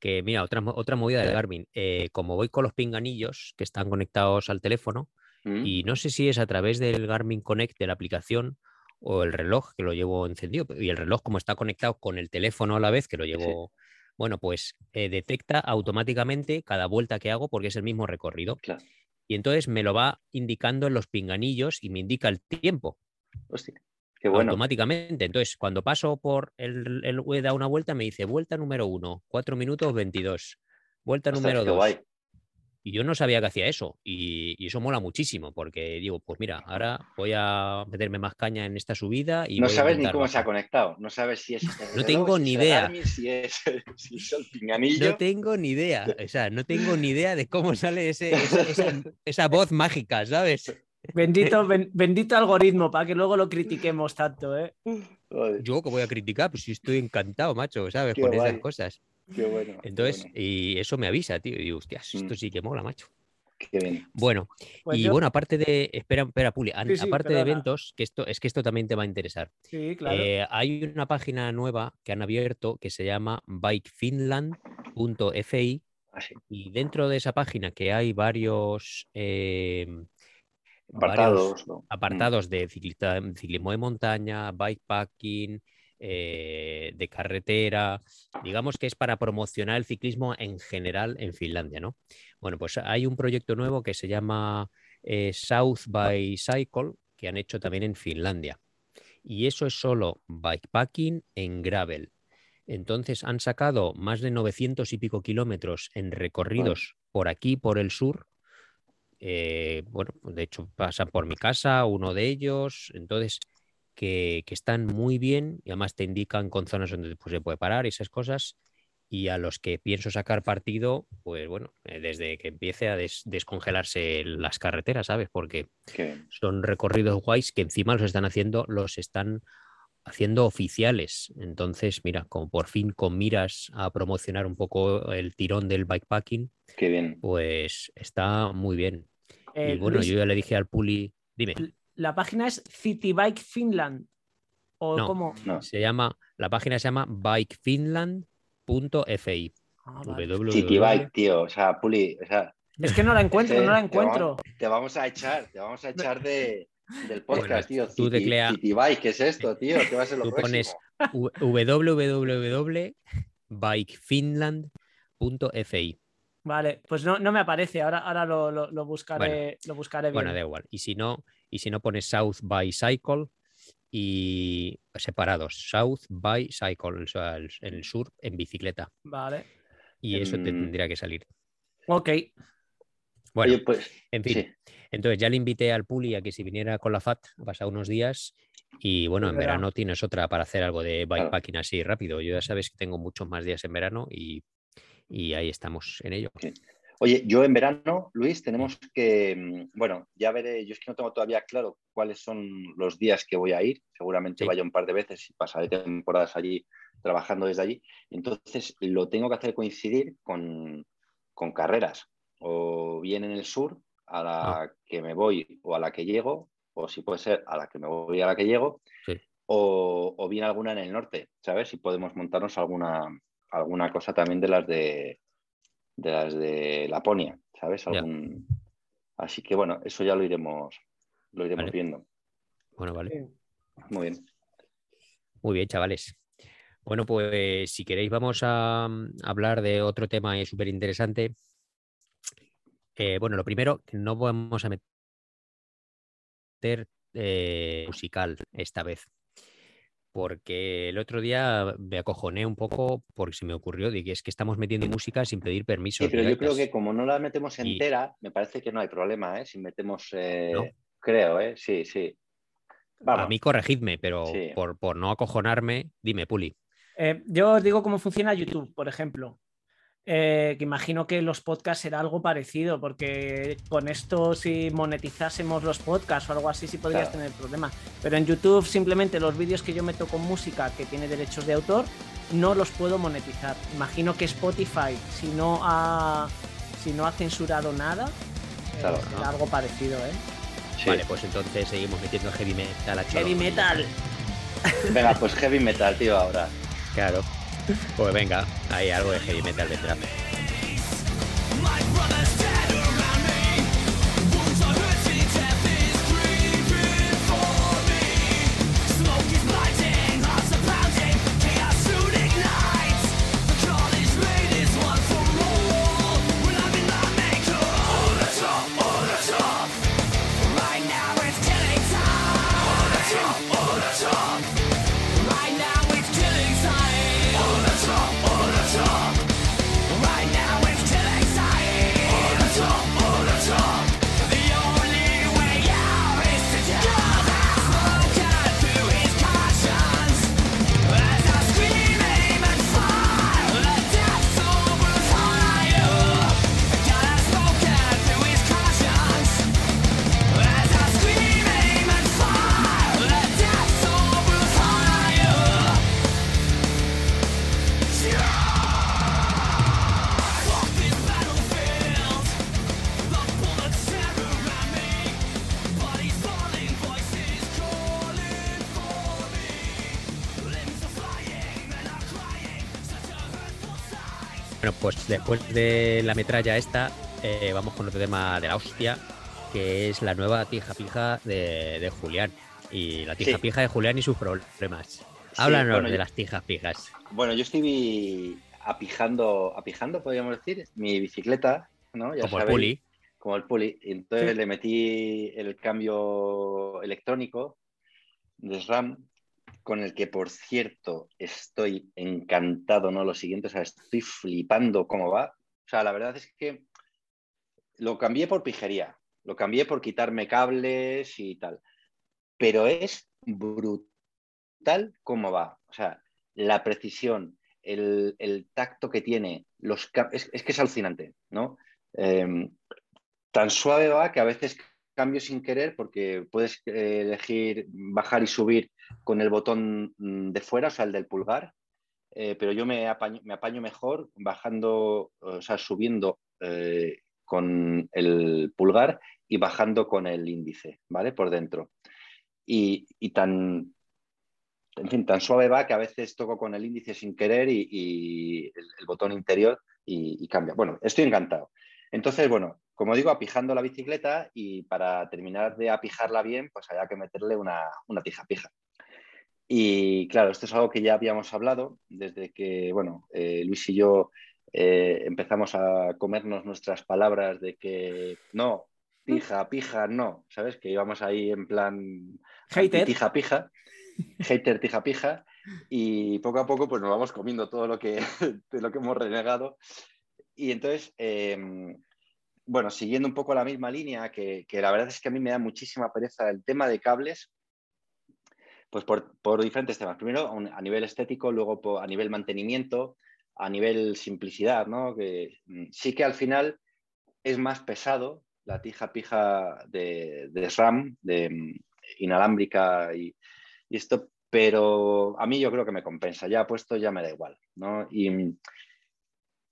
que, mira, otra, otra movida de Garmin. eh, como voy con los pinganillos que están conectados al teléfono, ¿Mm? y no sé si es a través del Garmin Connect de la aplicación o el reloj que lo llevo encendido, y el reloj como está conectado con el teléfono a la vez que lo llevo, bueno, pues eh, detecta automáticamente cada vuelta que hago porque es el mismo recorrido. Claro. Y entonces me lo va indicando en los pinganillos y me indica el tiempo Hostia, qué bueno. automáticamente. Entonces, cuando paso por el, el dado una vuelta, me dice vuelta número uno, 4 minutos 22. Vuelta número qué 2. Y yo no sabía que hacía eso. Y, y eso mola muchísimo, porque digo, pues mira, ahora voy a meterme más caña en esta subida y no voy a sabes ni cómo se ha conectado, no sabes si es... el No tengo si ni es el idea. Garmin, si, es, si es el pinganillo. No tengo ni idea, o sea, no tengo ni idea de cómo sale ese- esa, esa- esa voz mágica, ¿sabes? bendito, ben- bendito algoritmo para que luego lo critiquemos tanto, ¿eh? Yo que voy a criticar, pues sí estoy encantado, macho, ¿sabes? Qué Con esas cosas. Qué bueno. qué Entonces, bueno, y eso me avisa, tío. Y digo, hostias, esto Mm. sí que mola, macho. qué bien. Bueno, Pues y yo- bueno, aparte de, espera, espera, Puli, Sí, sí, aparte de eventos, que esto, es que esto también te va a interesar. Sí, claro. Eh, hay una página nueva que han abierto que se llama bikefinland.fi Así. y dentro de esa página que hay varios, eh, varios Apartados. ¿no? Mm. apartados de ciclista- ciclismo de montaña, bikepacking, eh, de carretera, digamos que es para promocionar el ciclismo en general en Finlandia, ¿no? Bueno, pues hay un proyecto nuevo que se llama eh, South by Cycle, que han hecho también en Finlandia. Y eso es solo bikepacking en gravel. Entonces han sacado más de 900 y pico kilómetros en recorridos por aquí, por el sur. Eh, bueno, de hecho pasan por mi casa, uno de ellos. Entonces, que, que, están muy bien y además te indican con zonas donde pues, se puede parar y esas cosas y a los que pienso sacar partido, pues bueno, eh, desde que empiece a descongelarse las carreteras, ¿sabes? Porque son recorridos guays que encima los están haciendo, los están haciendo oficiales. Entonces, mira, como por fin con miras a promocionar un poco el tirón del bikepacking, Qué bien. pues está muy bien. y Eh, bueno, Luis, yo ya le dije al Puli, dime, La página es City Bike Finland. ¿O No. cómo? No. se llama, la página se llama bikefinland.fi. Ah, vale. www. City Bike, tío. O sea, Puli, o sea, Es que no la encuentro, es que no la te vamos- encuentro. Te vamos a echar, te vamos a echar de, del podcast, Bueno, tío. tú City, teclea- City Bike, ¿qué es esto, tío? ¿Qué va a ser lo Tú pones www.bikefinland.fi. Vale, pues no, no me aparece. Ahora, ahora lo, lo- lo buscaré, lo buscaré bien. Bueno, da igual. Y si no, y si no pones South by Cycle y separados, South by Cycle, o sea, el- en el sur, en bicicleta. Vale. Y eso te Mm. tendría que salir. Ok. Bueno, Oye, pues, en fin. sí. Entonces ya le invité al Puli a que si viniera con la FAT, ha pasado unos días. Y bueno, en verano tienes otra para hacer algo de Claro. bikepacking así rápido. Yo ya sabes que tengo muchos más días en verano y, y ahí estamos en ello. Oye, yo en verano, Luis, tenemos que, mm, bueno, ya veré, yo es que no tengo todavía claro cuáles son los días que voy a ir, seguramente Sí. vaya un par de veces y pasaré temporadas allí trabajando desde allí, entonces lo tengo que hacer coincidir con, con carreras, o bien en el sur, a la Ah. que me voy o a la que llego, o si puede ser a la que me voy y a la que llego, Sí. o, o bien alguna en el norte, ¿sabes? Si podemos montarnos alguna, alguna cosa también de las de de las de Laponia, ¿sabes? Así que bueno, eso ya lo iremos, lo iremos Vale. viendo. Bueno, vale. Muy bien. Muy bien, chavales. Bueno, pues si queréis vamos a mm, hablar de otro tema súper interesante. bueno, lo primero, que no vamos a meter eh, musical esta vez. Porque el otro día me acojoné un poco porque se me ocurrió de que es que estamos metiendo música sin pedir permiso. Sí, pero yo creo que como no la metemos Y- entera, me parece que no hay problema, ¿eh? Si metemos, eh, ¿No? creo, ¿eh? Sí, sí. Vamos. A mí corregidme, pero Sí. por, por no acojonarme, dime, Puli. Eh, yo os digo cómo funciona YouTube, por ejemplo. Eh, que imagino que los podcasts será algo parecido, porque con esto, si monetizásemos los podcasts o algo así, sí podrías Claro. tener problemas. Pero en YouTube, simplemente los vídeos que yo meto con música que tiene derechos de autor, no los puedo monetizar. Imagino que Spotify, si no ha, si no ha censurado nada, eh, será algo parecido, ¿eh? Sí. Vale, pues entonces seguimos metiendo heavy metal. a Heavy metal. Venga, pues heavy metal, tío, ahora. Claro. Pues venga, hay algo de heavy metal detrás. Después de la metralla esta, eh, vamos con otro tema de la hostia, que es la nueva tija pija de, de Julián. Y la tija Sí. pija de Julián y sus problemas. Háblanos bueno, de yo- las tijas fijas. Bueno, yo estoy apijando, apijando, podríamos decir, mi bicicleta, ¿no? Ya Como el puli. Como el puli. Entonces Sí. le metí el cambio electrónico de SRAM, con el que, por cierto, estoy encantado, ¿no? Lo siguiente, o sea, estoy flipando cómo va. O sea, la verdad es que lo cambié por pijería, lo cambié por quitarme cables y tal. Pero es brutal cómo va. O sea, la precisión, el, el tacto que tiene, los es, es que es alucinante, ¿no? Eh, tan suave va que a veces cambio sin querer porque puedes eh, elegir bajar y subir con el botón mm, de fuera, o sea, el del pulgar, eh, pero yo me apaño, me mejor bajando, o sea, subiendo eh, con el pulgar y bajando con el índice, ¿vale? Por dentro. Y, y tan, en fin, tan suave va que a veces toco con el índice sin querer y, el, botón interior y cambia. Bueno, estoy encantado. Entonces, bueno, como digo, apijando la bicicleta y para terminar de apijarla bien, pues había que meterle una, una tija pija. Y claro, esto es algo que ya habíamos hablado desde que, bueno, eh, Luis y yo eh, empezamos a comernos nuestras palabras de que no, pija, pija, no, ¿sabes? Que íbamos ahí en plan Hater. tija pija, hater tija pija, y poco a poco pues nos vamos comiendo todo lo que, de lo que hemos renegado. Y entonces, eh, bueno, siguiendo un poco la misma línea, que, que, la verdad es que a mí me da muchísima pereza el tema de cables, pues por, por diferentes temas. Primero, a nivel estético, luego a nivel mantenimiento, a nivel simplicidad, ¿no? Que mm, sí que al final es más pesado la tija pija de, de SRAM, de mm, inalámbrica y, y, esto, pero a mí yo creo que me compensa. Ya puesto ya me da igual, ¿no? Y,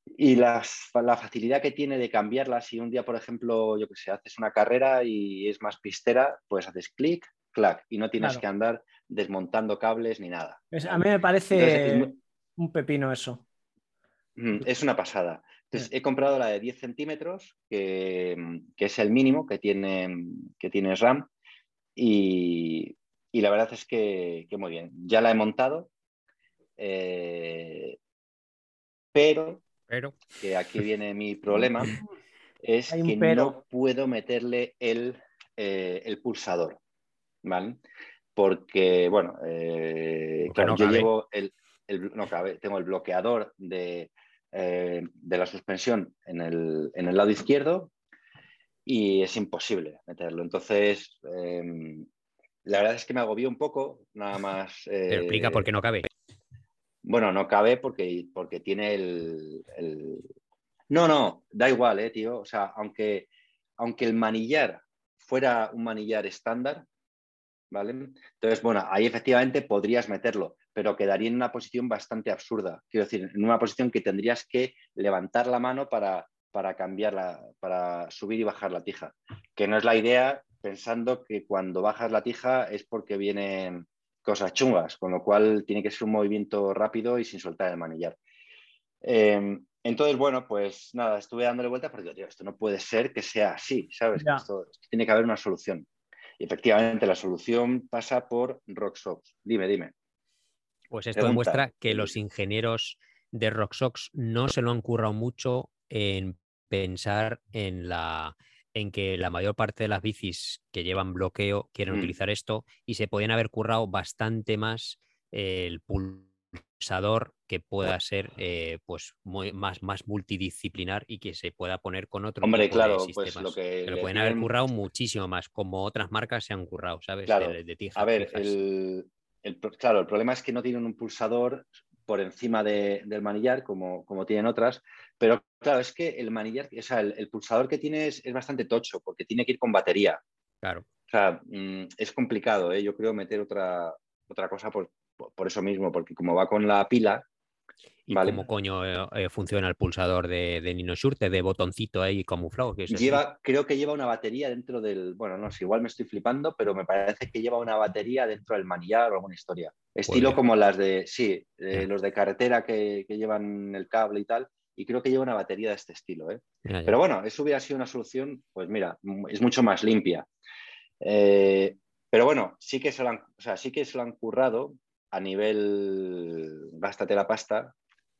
y las, la facilidad que tiene de cambiarla, si un día, por ejemplo, yo que sé, haces una carrera y es más pistera, pues haces clic, clac, y no tienes Claro. que andar desmontando cables ni nada. Es- a mí me parece Entonces, es muy- un pepino eso. Mm, Es una pasada. Entonces, he comprado la de 10 centímetros, que, que es el mínimo que tiene, que tiene RAM, y, y la verdad es que, que muy bien. Ya la he montado, eh, pero Pero que aquí viene mi problema, es que pero. no puedo meterle el, eh, el pulsador, ¿vale? Porque, bueno, eh, Porque claro, no yo cabe. llevo el, el- no cabe, tengo el bloqueador de, eh, de la suspensión en el, en el lado izquierdo y es imposible meterlo. Entonces, eh, la verdad es que me agobió un poco, nada más. te explica por qué no cabe. Bueno, no cabe porque, porque tiene el, No, no, da igual, eh, tío. O sea, aunque, aunque el manillar fuera un manillar estándar, ¿vale? Entonces, bueno, ahí efectivamente podrías meterlo, pero quedaría en una posición bastante absurda. Quiero decir, en una posición que tendrías que levantar la mano para, para cambiarla, para subir y bajar la tija. Que no es la idea pensando que cuando bajas la tija es porque vienen cosas chungas, con lo cual tiene que ser un movimiento rápido y sin soltar el manillar. Eh, entonces, bueno, pues nada, estuve dándole vueltas porque digo, tío, esto no puede ser que sea así, ¿sabes? Esto, esto tiene que haber una solución. Y efectivamente, la solución pasa por RockSox. Dime, dime. Pues esto pregunta. demuestra que los ingenieros de RockSox no se lo han currado mucho en pensar en la en que la mayor parte de las bicis que llevan bloqueo quieren Mm. utilizar esto y se podían haber currado bastante más el pulsador que pueda ser eh, pues muy- más, más multidisciplinar y que se pueda poner con otro Hombre, tipo claro, de pues lo que Se lo le pueden haber currado muchísimo más, como otras marcas se han currado, ¿sabes? Claro. De, de A ver, el, el claro, el problema es que no tienen un pulsador por encima de- del manillar, como, como tienen otras, pero claro, es que el manillar, o sea, el, el pulsador que tiene es, es bastante tocho, porque tiene que ir con batería. Claro. O sea, mm, es complicado, ¿eh? yo creo meter otra, otra cosa por, por- eso mismo, porque como va con la pila, ¿Y Vale. cómo coño eh, eh, funciona el pulsador de, de Nino Schurter, de botoncito ahí camuflado? Que es así? lleva, creo que lleva una batería dentro del, bueno, no sé, igual me estoy flipando, pero me parece que lleva una batería dentro del manillar o alguna historia. Estilo Joder. como las de, sí, eh, los de carretera que, que llevan el cable y tal, y creo que lleva una batería de este estilo, ¿eh? Ya, ya. Pero bueno, eso hubiera sido una solución, pues mira, m- es mucho más limpia. Eh, pero bueno, sí que se lo han, o sea, sí que se lo han currado a nivel gástate la pasta,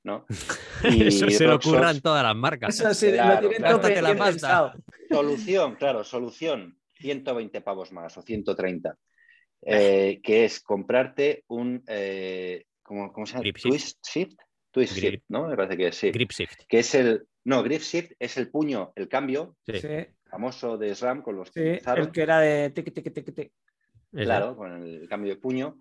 ¿no? Eso se le Roxos- ocurran todas las marcas. Eso sí, Claro, lo tienen claro. Gástate la pasta. Solución, claro, solución, 120 pavos más o 130, eh, que es comprarte un, eh, ¿cómo, cómo se llama? Grip shift. Twist shift, twist Grip. shift, ¿no? Me parece que sí. Grip shift. Que es el, no, grip shift es el puño, el cambio Sí, Sí, famoso de SRAM con los que sí, empezaron. el que era de tic, tic, tic, tic. Claro, con el cambio de puño.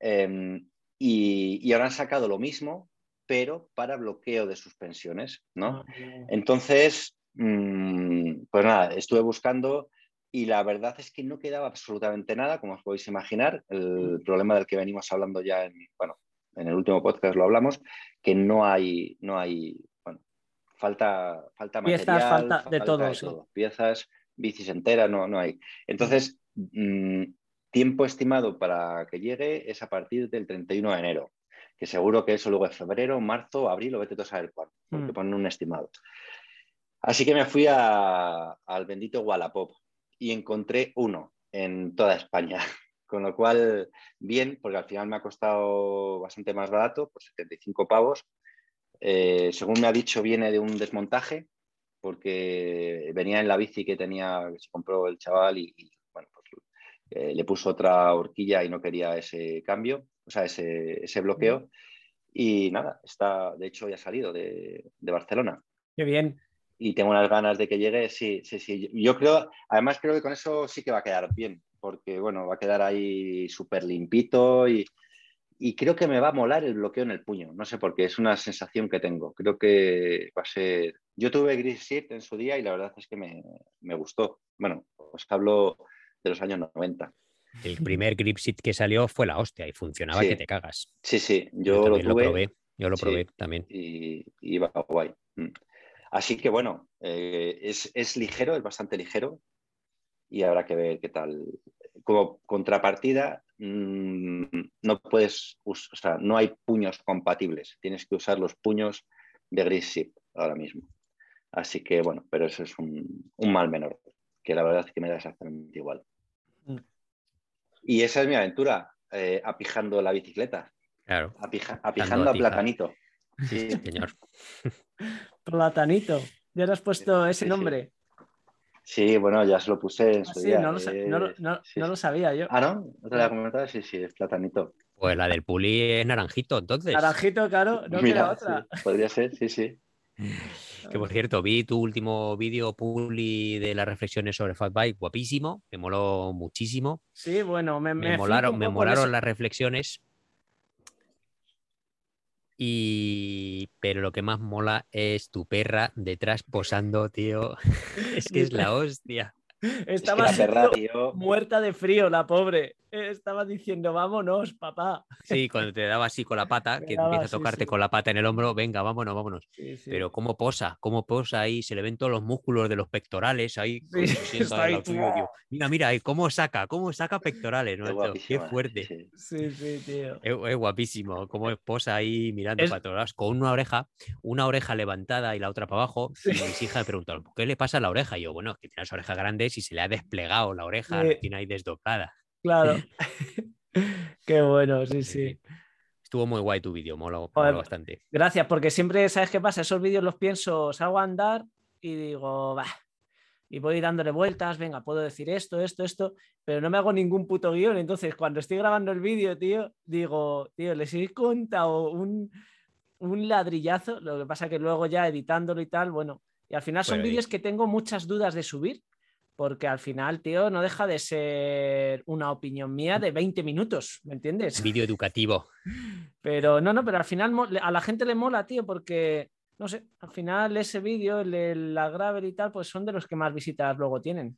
Eh, y, y ahora han sacado lo mismo, pero para bloqueo de suspensiones, ¿no? Ah, Entonces, mm, pues nada, estuve buscando y la verdad es que no quedaba absolutamente nada, como os podéis imaginar. El problema del que venimos hablando ya en, bueno, en el último podcast lo hablamos, que no hay, no hay, bueno, falta, falta Piezas, material, falta de todo, sí. Piezas, bicis enteras, no, no hay. Entonces, mm, tiempo estimado para que llegue es a partir del 31 de enero, que seguro que eso luego es febrero, marzo, abril o vete tú a saber cuándo, porque Mm. ponen un estimado. Así que me fui a- al bendito Wallapop y encontré uno en toda España, con lo cual, bien, porque al final me ha costado bastante más barato, por 75 pavos. Eh, según me ha dicho, viene de un desmontaje, porque venía en la bici que tenía, que se compró el chaval y, y, bueno, pues eh, le puso otra horquilla y no quería ese cambio, o sea, ese, ese bloqueo. Y nada, está, de hecho, ya ha salido de, de Barcelona Qué bien. y tengo unas ganas de que llegue. Sí, sí, sí. Yo creo, además creo que con eso sí que va a quedar bien, porque bueno, va a quedar ahí súper limpito y, y creo que me va a molar el bloqueo en el puño. No sé por qué, es una sensación que tengo. Creo que va a ser. Yo tuve Gris en su día y la verdad es que me, me gustó. Bueno, os hablo de los años 90. El primer grip sheet que salió fue la hostia y funcionaba Sí. que te cagas. Sí, sí, Yo, yo, lo probé. Yo lo Sí. probé también. y, va guay. Mm. Así que bueno, eh, es, es ligero, es bastante ligero y habrá que ver qué tal. Como contrapartida, mm, no puedes, o sea, no hay puños compatibles. Tienes que usar los puños de Gris Ship ahora mismo. Así que bueno, pero eso es un, un mal menor, que la verdad es que me da exactamente igual. Mm. Y esa es mi aventura, eh, apijando la bicicleta, Claro. apija- apijando a platanito. Sí, Señor. Platanito. Ya le has puesto ese Sí, sí. nombre. Sí, bueno, ya se lo puse en Ah, su sí, día. no lo, eh, no lo- no- sí, no sí. lo sabía yo. Ah, ¿no? ¿No te lo había comentado? Sí, sí, es platanito. Pues la del Puli es naranjito, entonces. Naranjito, claro, no Mira, queda otra. sí, podría ser, sí, sí. Que por cierto, vi tu último vídeo, Puli, de las reflexiones sobre Fatbike, guapísimo, me moló muchísimo. Sí, bueno, me, Me, me molaron, me molaron las reflexiones. Y pero lo que más mola es tu perra detrás posando, tío. Es que es la hostia. Estaba es que la perra, tío, tío, muerta de frío, la pobre. Eh, Estaba diciendo, vámonos, papá. Sí, cuando te daba así con la pata, que daba, empieza a tocarte sí. con la pata en el hombro, venga, vámonos, vámonos. Sí, sí. Pero cómo posa, cómo posa ahí, se le ven todos los músculos de los pectorales ahí. Sí, como sienta está al ahí. lado tuyo, tío. Mira, mira, ahí cómo saca, cómo saca pectorales, ¿no? qué fuerte. sí, sí. Tío. Es, es guapísimo, cómo posa ahí mirando Es- para todos lados, con una oreja, una oreja levantada y la otra para abajo. Sí. Y mis hijas me preguntaron, ¿por qué le pasa a la oreja? Y yo, bueno, es que tiene las orejas grandes y se le ha desplegado la oreja, la Sí. tiene ahí desdoblada. Claro. Qué bueno, sí, sí. Estuvo muy guay tu vídeo, moló bastante. Gracias, porque siempre, ¿sabes qué pasa? Esos vídeos los pienso, salgo a andar y digo, va. Y voy dándole vueltas, venga, puedo decir esto, esto, esto, pero no me hago ningún puto guion. Entonces, cuando estoy grabando el vídeo, tío, digo, tío, les he contado un, un ladrillazo. Lo que pasa que luego ya editándolo y tal, bueno, y al final son Bueno, y- vídeos que tengo muchas dudas de subir, porque al final, tío, no deja de ser una opinión mía de 20 minutos, ¿me entiendes? Vídeo educativo. Pero no, no, pero al final a la gente le mola, tío, porque, no sé, al final ese vídeo, la Gravel y tal, pues son de los que más visitas luego tienen.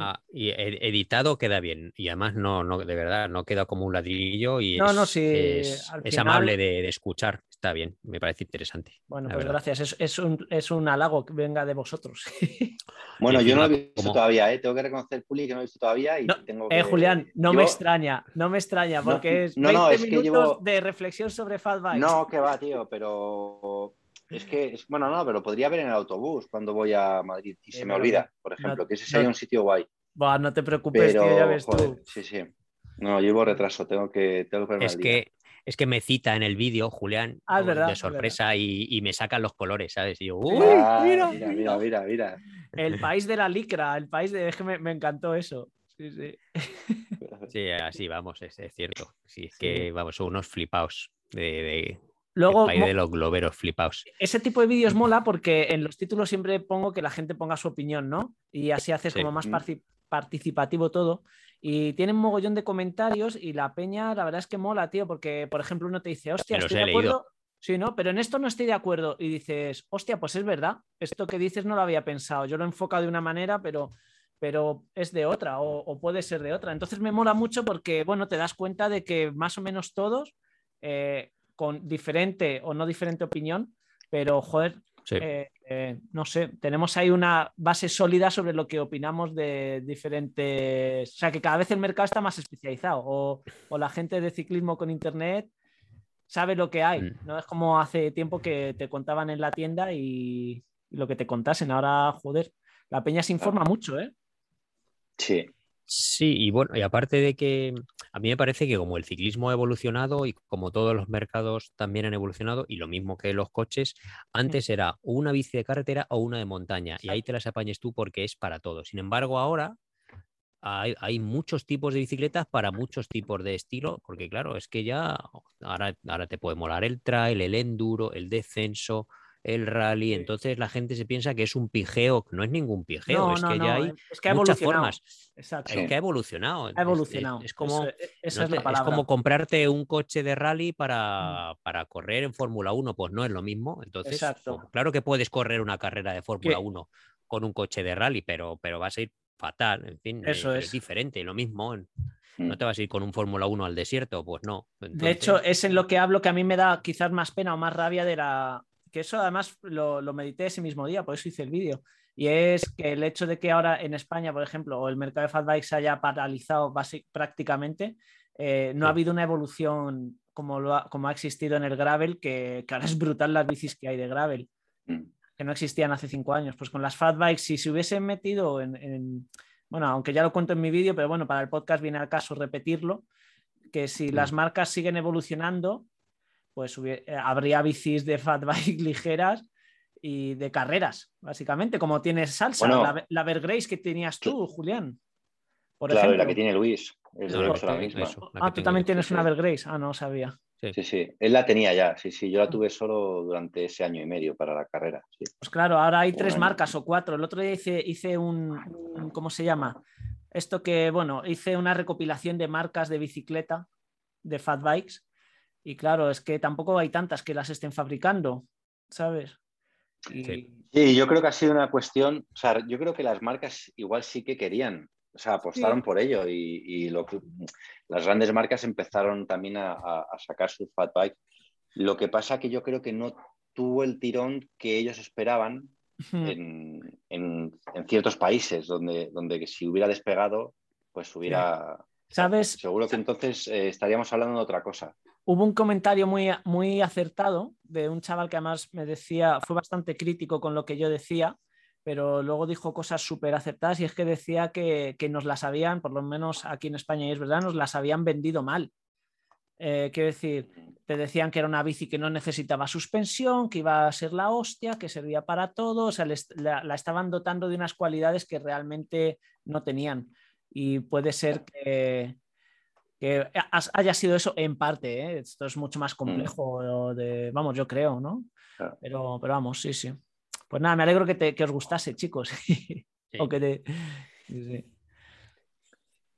Ah, y ed- editado queda bien. Y además no, no, de verdad, no queda como un ladrillo y No, es, no, sí, es, amable de, de escuchar. Está bien, me parece interesante. Bueno, pues verdad. gracias, es, es un, es un halago que venga de vosotros. Bueno, yo no lo he visto como- todavía, ¿eh? tengo que reconocer, Puli, que no lo he visto todavía. Y No, tengo eh, que- Julián, no yo- me extraña, no me extraña, No, porque es no, 20 no, es que minutos llevo- de reflexión sobre Fat Bikes. No, que va, tío, pero es que, es- bueno, no, pero podría ver en el autobús cuando voy a Madrid y se me olvida, por ejemplo, no- que ese sería no- un sitio guay. Buah, no te preocupes, Pero, tío, ya ves joder, tú. sí, sí. No, llevo retraso, tengo que, tengo que Es que, es que me cita en el vídeo, Julián, Ah, verdad, de es sorpresa y, y me sacan los colores, ¿sabes? Y yo, ¡uy! Ah, mira, mira, mira, mira, mira. El país de la licra, el país de. Es que me, me encantó eso. Sí, sí. Sí, así vamos, es, es cierto. Sí, es Sí. que vamos, son unos flipaos de, de- Luego, el país mo- de los globeros flipaos. ese tipo de vídeos mola porque en los títulos siempre pongo que la gente ponga su opinión, ¿no? Y así haces Sí. como más Mm. participativo todo. Y tienen mogollón de comentarios y la peña, la verdad es que mola, tío, porque, por ejemplo, uno te dice, hostia, los estoy de leído. acuerdo. Sí, ¿no? Pero en esto no estoy de acuerdo. Y dices, hostia, pues es verdad. Esto que dices no lo había pensado. Yo lo he enfocado de una manera, pero, pero es de otra o, o puede ser de otra. Entonces me mola mucho porque, bueno, te das cuenta de que más o menos todos, eh, con diferente o no diferente opinión, pero, joder, Sí. eh, eh, no sé, tenemos ahí una base sólida sobre lo que opinamos de diferentes. O sea, que cada vez el mercado está más especializado. O, o la gente de ciclismo con internet sabe lo que hay. Mm. No es como hace tiempo que te contaban en la tienda y, y lo que te contasen. Ahora, joder, la peña se informa mucho, ¿eh? Sí, Sí, y bueno, y aparte de que a mí me parece que como el ciclismo ha evolucionado y como todos los mercados también han evolucionado, y lo mismo que los coches, antes era una bici de carretera o una de montaña, y ahí te las apañes tú porque es para todo. Sin embargo, ahora hay, hay muchos tipos de bicicletas para muchos tipos de estilo, porque claro, es que ya ahora, ahora te puede molar el trail, el enduro, el descenso, el rally, entonces la gente se piensa que es un pijeo, no es ningún pijeo, No, es no, que no, ya hay eh, es que ha muchas formas. Exacto. Es que ha evolucionado. Ha es- evolucionado. Es, como, esa no es la es como comprarte un coche de rally para, Mm. para correr en Fórmula 1, pues no es lo mismo. Entonces, pues, claro que puedes correr una carrera de Fórmula Que- 1 con un coche de rally, pero, pero vas a ir fatal, en fin, Eso es. es diferente, lo mismo. Mm. No te vas a ir con un Fórmula 1 al desierto, pues no. De hecho, es en lo que hablo que a mí me da quizás más pena o más rabia de la. Que eso además lo, lo medité ese mismo día, por eso hice el vídeo. Y es que el hecho de que ahora en España, por ejemplo, o el mercado de fat bikes se haya paralizado basi- prácticamente, eh, no ha Sí. habido una evolución como, lo ha, como ha existido en el gravel, que, que ahora es brutal las bicis que hay de gravel, Mm. que no existían hace cinco años. Pues con las fat bikes, si se hubiesen metido en, en- bueno, aunque ya lo cuento en mi vídeo, pero bueno, para el podcast viene al caso repetirlo, que si las marcas siguen evolucionando, pues eh, habría bicis de fat bike ligeras y de carreras, básicamente, como tienes salsa, Bueno. la, la Evergrace que tenías tú, Julián. Por claro, y ejemplo. la que tiene Luis. Es No, la que misma. eso. la Ah, que tú también yo. tienes una sí. Evergrace. Ah, no sabía. Sí, sí. Él la tenía ya, sí, sí. Yo la tuve solo durante ese año y medio para la carrera. Sí. Pues claro, ahora hay Un tres año. marcas o cuatro. El otro día hice, hice un, un- ¿cómo se llama? Esto que, bueno, hice una recopilación de marcas de bicicleta, de fat bikes. Y claro, es que tampoco hay tantas que las estén fabricando, ¿sabes? Y- Sí. Sí, yo creo que ha sido una cuestión, o sea, yo creo que las marcas igual sí que querían, o sea, apostaron Sí. por ello y, y lo que- las grandes marcas empezaron también a, a- sacar sus fat bike. Lo que pasa que yo creo que no tuvo el tirón que ellos esperaban en, en- en ciertos países, donde, donde si hubiera despegado, pues hubiera... ¿Sabes? Seguro que entonces eh, estaríamos hablando de otra cosa. Hubo un comentario muy, muy acertado de un chaval que además me decía, fue bastante crítico con lo que yo decía, pero luego dijo cosas súper acertadas y es que decía que, que nos las habían, por lo menos aquí en España, y es verdad, nos las habían vendido mal. Eh, quiero decir, te decían que era una bici que no necesitaba suspensión, que iba a ser la hostia, que servía para todo, o sea, les- la, la estaban dotando de unas cualidades que realmente no tenían. Y puede ser que, que has- haya sido eso en parte, ¿eh? esto es mucho más complejo, de, vamos, yo creo, ¿no? Claro. Pero, pero vamos, sí, sí. Pues nada, me alegro que, te- que os gustase, chicos. O que te- sí, sí.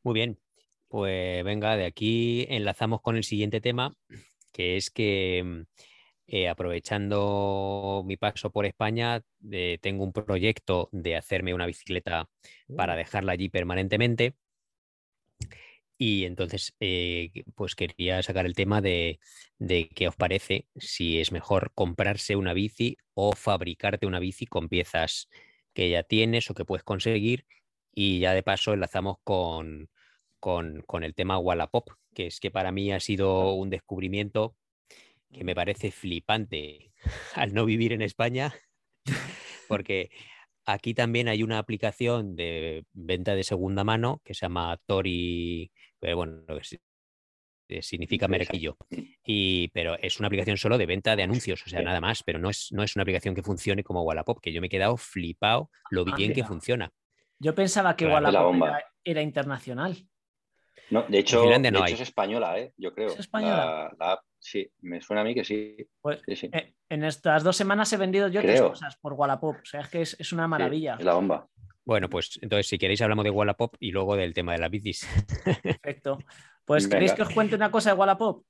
Muy bien, pues venga, de aquí enlazamos con el siguiente tema, que es que mm, eh, aprovechando mi paso por España, eh, tengo un proyecto de hacerme una bicicleta para dejarla allí permanentemente. Y entonces, eh, pues quería sacar el tema de, de qué os parece, si es mejor comprarse una bici o fabricarte una bici con piezas que ya tienes o que puedes conseguir. Y ya de paso enlazamos con, con, con el tema Wallapop, que es que para mí ha sido un descubrimiento que me parece flipante al no vivir en España, porque aquí también hay una aplicación de venta de segunda mano que se llama Tori, pero bueno, es- eh, significa merquillo. Y, pero es una aplicación solo de venta de anuncios, o sea, nada más, pero no es, no es una aplicación que funcione como Wallapop, que yo me he quedado flipado lo Ah, bien que funciona. Yo pensaba que Claro, Wallapop era, era internacional. No, de hecho, de no hecho hay. es española, ¿eh? yo creo. ¿Es española? La, la app, sí, me suena a mí que sí. Pues, sí, sí. eh, en estas dos semanas he vendido yo tres cosas por Wallapop. O sea, es que es, es una Sí, maravilla. es la bomba. Bueno, pues entonces si queréis hablamos de Wallapop y luego del tema de las bicis. Perfecto. Pues ¿queréis que os cuente una cosa de Wallapop?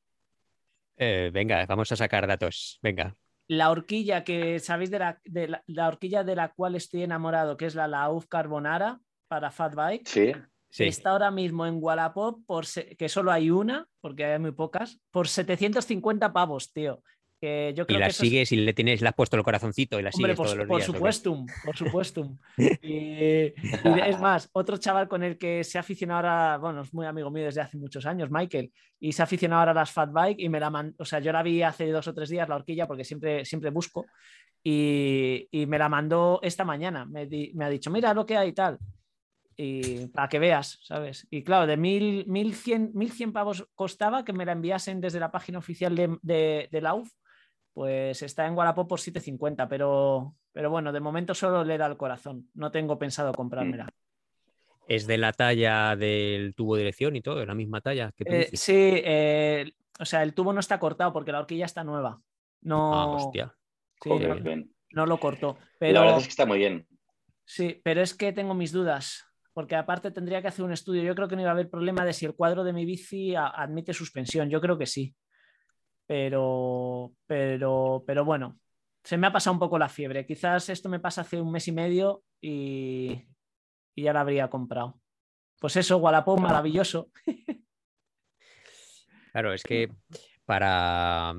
Eh, venga, vamos a sacar datos. Venga. La horquilla que sabéis de la, de la, la horquilla de la cual estoy enamorado, que es la Lauf Carbonara para Fat Bike, Sí, Sí. está ahora mismo en Wallapop, por que solo hay una, porque hay muy pocas, por 750 pavos, tío. Que yo Y creo la que eso es- sigues y le tienes, le has puesto el corazoncito y la Hombre, sigues por, todos los por días. por supuesto. Y, y es más, otro chaval con el que se ha aficionado ahora, bueno, es muy amigo mío desde hace muchos años, Michael, y se ha aficionado ahora a las fat bike y me la mandó, o sea, yo la vi hace dos o tres días, la horquilla, porque siempre, siempre busco, y, y me la mandó esta mañana. Me, di- me ha dicho, mira lo que hay y tal. Y para que veas, ¿sabes? Y claro, de mil, mil, cien, mil cien pavos costaba que me la enviasen desde la página oficial de, de, de la UF pues está en Wallapop por 7.50, pero, pero bueno, de momento solo le da el corazón. No tengo pensado comprármela. Es de la talla del tubo de dirección y todo, de la misma talla que tú Eh, dices. sí, eh, o sea, el tubo no está cortado porque la horquilla está nueva. No, Ah, hostia. sí, joder, no, bien. bien. no lo cortó. La verdad es que está muy bien. sí, pero es que tengo mis dudas. Porque aparte tendría que hacer un estudio. Yo creo que no iba a haber problema de si el cuadro de mi bici admite suspensión. Yo creo que sí. Pero, pero, pero bueno, se me ha pasado un poco la fiebre. Quizás esto me pasa hace un mes y medio y, y ya la habría comprado. Pues eso, Wallapop, maravilloso. Claro, es que para,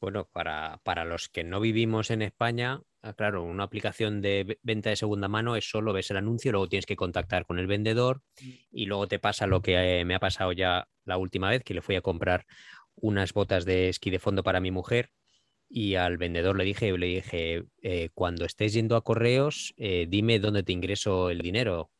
bueno, para, para los que no vivimos en España, ah, claro, una aplicación de ve- venta de segunda mano es solo ves el anuncio, luego tienes que contactar con el vendedor y luego te pasa lo que eh, me ha pasado ya la última vez, que le fui a comprar unas botas de esquí de fondo para mi mujer y al vendedor le dije, le dije, eh, cuando estés yendo a correos, eh, dime dónde te ingreso el dinero,